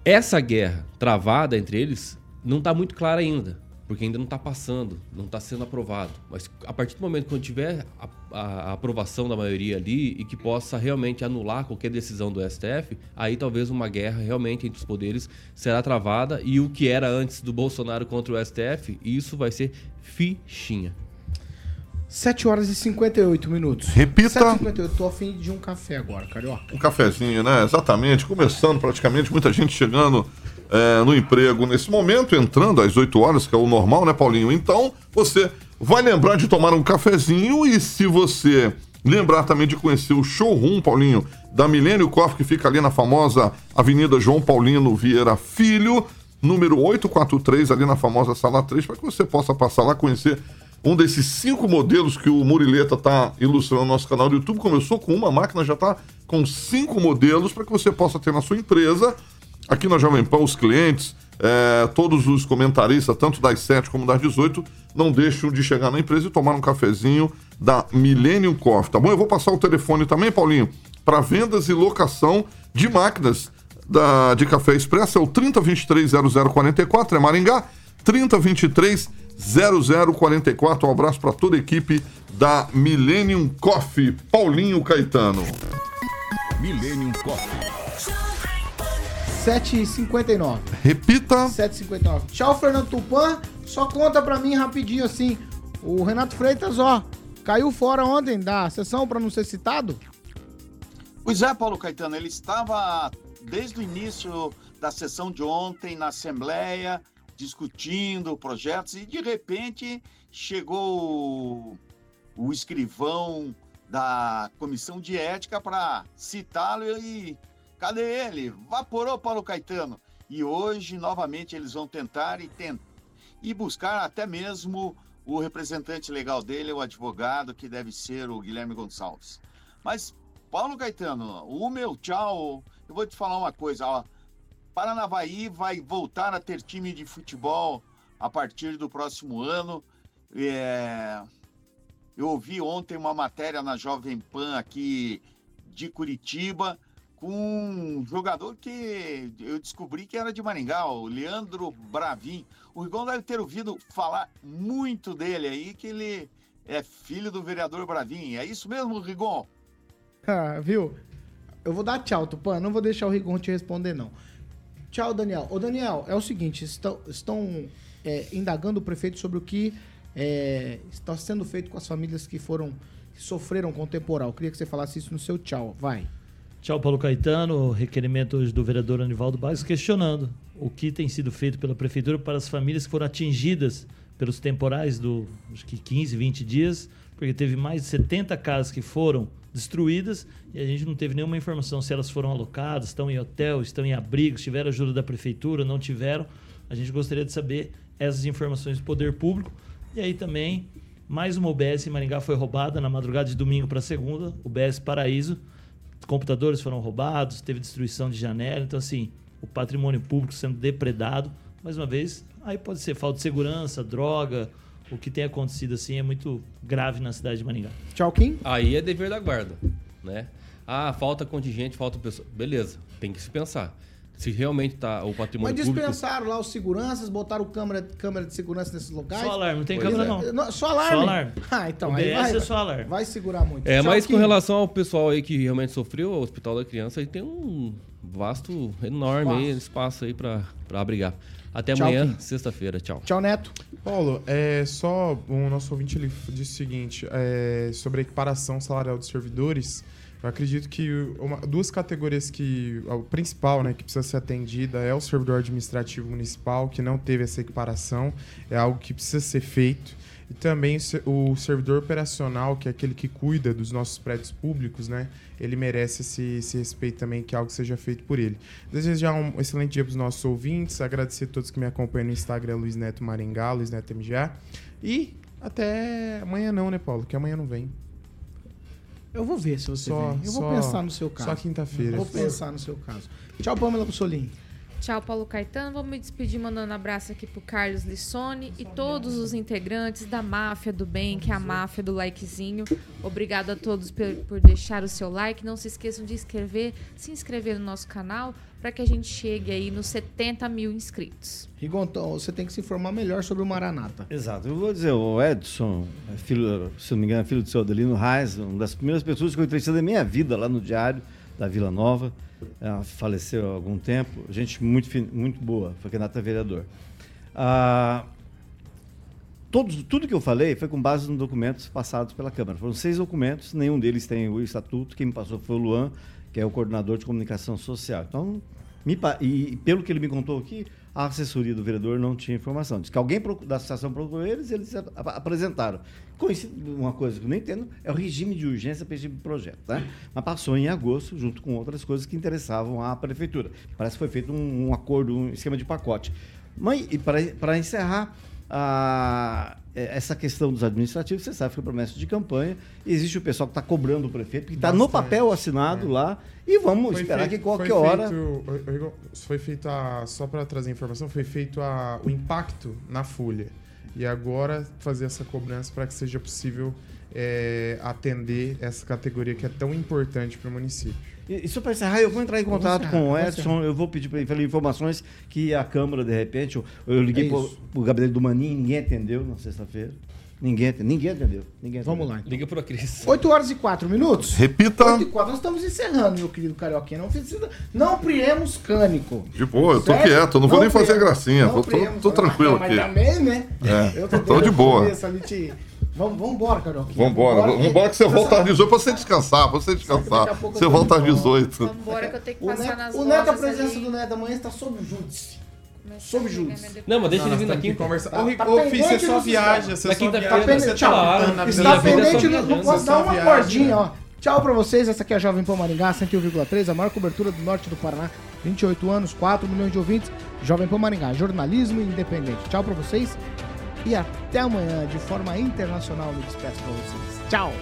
essa guerra travada entre eles não está muito clara ainda, porque ainda não está passando, não está sendo aprovado. Mas a partir do momento que quando tiver a, a- a aprovação da maioria ali e que possa realmente anular qualquer decisão do STF, aí talvez uma guerra realmente entre os poderes será travada e o que era antes do Bolsonaro contra o STF, isso vai ser fichinha. 7 horas e 58 minutos. Repita. 7 e 58 Tô afim de um café agora, carioca. Um cafezinho, né? Exatamente. Começando praticamente, muita gente chegando é, no emprego nesse momento, entrando às 8 horas, que é o normal, né, Paulinho? Então, você vai lembrar de tomar um cafezinho e se você lembrar também de conhecer o showroom, Paulinho, da Milênio Coffee, que fica ali na famosa Avenida João Paulino Vieira Filho, número 843, ali na famosa Sala 3, para que você possa passar lá conhecer um desses cinco modelos que o Murileta está ilustrando no nosso canal do YouTube. Começou com uma máquina, já está com cinco modelos para que você possa ter na sua empresa. Aqui na Jovem Pan, os clientes, eh, todos os comentaristas, tanto das 7 como das 18, não deixam de chegar na empresa e tomar um cafezinho da Millennium Coffee, tá bom? Eu vou passar o telefone também, Paulinho, para vendas e locação de máquinas da, de café expresso. É o 3023-0044, é Maringá. 3023-0044. Um abraço para toda a equipe da Millennium Coffee. Paulinho Caetano. Millennium Coffee. 7h59. Repita. 7h59. Tchau, Fernando Tupan. Só conta pra mim rapidinho assim. O Renato Freitas, ó, caiu fora ontem da sessão pra não ser citado? Pois é, Paulo Caetano, ele estava desde o início da sessão de ontem na Assembleia, discutindo projetos, e de repente chegou o, o escrivão da Comissão de Ética para citá-lo e cadê ele? Vaporou Paulo Caetano. E hoje, novamente, eles vão tentar e, ten- e buscar até mesmo o representante legal dele, o advogado, que deve ser o Guilherme Gonçalves. Mas Paulo Caetano, o meu tchau, eu vou te falar uma coisa, ó. Paranavaí vai voltar a ter time de futebol a partir do próximo ano. É, Eu ouvi ontem uma matéria na Jovem Pan aqui de Curitiba com um jogador que eu descobri que era de Maringá, o Leandro Bravin. O Rigon deve ter ouvido falar muito dele aí, que ele é filho do vereador Bravin. É isso mesmo, Rigon? Ah, viu? Eu vou dar tchau, Tupã. Não vou deixar o Rigon te responder, não. Tchau, Daniel. Ô, Daniel, é o seguinte: estão, estão é, indagando o prefeito sobre o que é, está sendo feito com as famílias que foram que sofreram com o temporal. Queria que você falasse isso no seu tchau. Vai. Tchau, Paulo Caetano. Requerimento hoje do vereador Anivaldo Barros questionando o que tem sido feito pela prefeitura para as famílias que foram atingidas pelos temporais do acho que 15, 20 dias, porque teve mais de 70 casas que foram destruídas e a gente não teve nenhuma informação se elas foram alocadas, estão em hotel, estão em abrigos, tiveram ajuda da prefeitura, não tiveram. A gente gostaria de saber essas informações do poder público. E aí também, mais uma UBS em Maringá foi roubada na madrugada de domingo para segunda, UBS Paraíso. Computadores foram roubados, teve destruição de janela. Então, assim, o patrimônio público sendo depredado. Mais uma vez, aí pode ser falta de segurança, droga. O que tem acontecido assim é muito grave na cidade de Maringá. Tchau, Kim. Aí é dever da guarda, né? Ah, falta contingente, falta pessoa. Beleza, tem que se pensar. Se realmente tá o patrimônio Mas público... dispensaram lá os seguranças, botaram câmera, câmera de segurança nesses locais. Só alarme, não tem Pois câmera é. não. Só alarme? Só alarme. Ah, então O aí BS vai, é só alarme. vai segurar muito. É, Tchau, mas com relação ao pessoal aí que realmente sofreu, o Hospital da Criança aí tem um vasto, enorme aí, espaço aí pra, pra abrigar. Até Tchau, amanhã, sexta-feira. Tchau. Tchau, Neto. Paulo, é só o nosso ouvinte ele disse o seguinte é, sobre a equiparação salarial dos servidores. Eu acredito que uma- duas categorias que o principal, né, que precisa ser atendida é o servidor administrativo municipal que não teve essa equiparação, é algo que precisa ser feito. E também o se- o servidor operacional, que é aquele que cuida dos nossos prédios públicos, né? Ele merece esse, esse respeito também, que algo seja feito por ele. Desejar um excelente dia para os nossos ouvintes, agradecer a todos que me acompanham no Instagram, Luiz Neto Maringá, Luiz Neto MGA. E até amanhã não, né, Paulo? Que amanhã não vem. Eu vou ver se você Só- vem. Eu vou só- pensar no seu caso. só quinta-feira. Vou pensar no seu caso. Tchau, Pamela Bussolini. Tchau, Paulo Caetano. Vou me despedir mandando um abraço aqui pro Carlos Lissone e todos os integrantes da Máfia do Bem, que é a máfia do likezinho. Obrigado a todos por, por deixar o seu like. Não se esqueçam de inscrever, se inscrever no nosso canal para que a gente chegue aí nos 70 mil inscritos. Rigontão, você tem que se informar melhor sobre o Maranata. Exato. Eu vou dizer, o Edson, é filho, se não me engano, é filho do seu Adelino Reis, uma das primeiras pessoas que eu entrevistei da minha vida lá no Diário da Vila Nova. Ela faleceu há algum tempo. Gente muito, muito boa, foi candidata a vereador. Ah, todos, tudo que eu falei foi com base nos documentos passados pela Câmara. Foram seis documentos, nenhum deles tem o estatuto. Quem me passou foi o Luan, que é o coordenador de comunicação social. Então, me e pelo que ele me contou aqui, a assessoria do vereador não tinha informação. Diz que alguém da associação procurou eles eles ap- apresentaram. Conhecido, uma coisa que eu não entendo é o regime de urgência para esse tipo projeto. Né? Mas passou em agosto, junto com outras coisas que interessavam à prefeitura. Parece que foi feito um, um acordo, um esquema de pacote. Mas, e para encerrar, a- é, essa questão dos administrativos, você sabe que foi promessa de campanha. Existe o pessoal que está cobrando o prefeito, que está no papel assinado lá, e vamos Foi esperar feito- que qualquer foi hora. feito- Igor, foi feito a. Só para trazer informação, foi feito a, o impacto na folha. E agora fazer essa cobrança para que seja possível é, atender essa categoria que é tão importante para o município. E, só para encerrar, eu vou entrar em contato encerrar, com o Edson, eu vou pedir para ele fazer informações que a Câmara, de repente, eu, eu liguei É para o gabinete do Maninho, ninguém atendeu na sexta-feira. Ninguém, atendeu, ninguém atendeu. Ninguém Vamos atendeu. lá, então. Liga pro Cris. 8 horas e 4 minutos? Repita. 8 e 4. Nós estamos encerrando, meu querido Carioquinha. Não, precisa, não priemos cânico. De boa, eu tô Certo? quieto, eu não vou nem fazer priemos, gracinha. não Tô, tô- priemos. tô tranquilo Mas aqui. também, né? É, Eu tô tentando de boa. te- Vamos, vamos embora, Carioquinha. Vambora, vambora que você volta às 18 pra você descansar, pra você descansar. Você volta às de volta. 18. Vambora que eu tenho que O passar Neto, nas o Neto, a presença ali. do Neto amanhã está sob júdice. Sob júdice. Não, mas deixa Não, ele vir na quinta. conversar. Tá- Ô, Rico, tá ô, Fih, pendente você no só viaja, você só viaja, você você tá tá Está pendente, não, viajando, posso dar uma cordinha, ó. Tchau pra vocês, essa aqui é a Jovem Pan Maringá, 101,3, a maior cobertura do norte do Paraná. 28 anos, 4 milhões de ouvintes. Jovem Pan Maringá, jornalismo independente. Tchau pra vocês e até amanhã, de forma internacional, me despeço pra vocês. Tchau!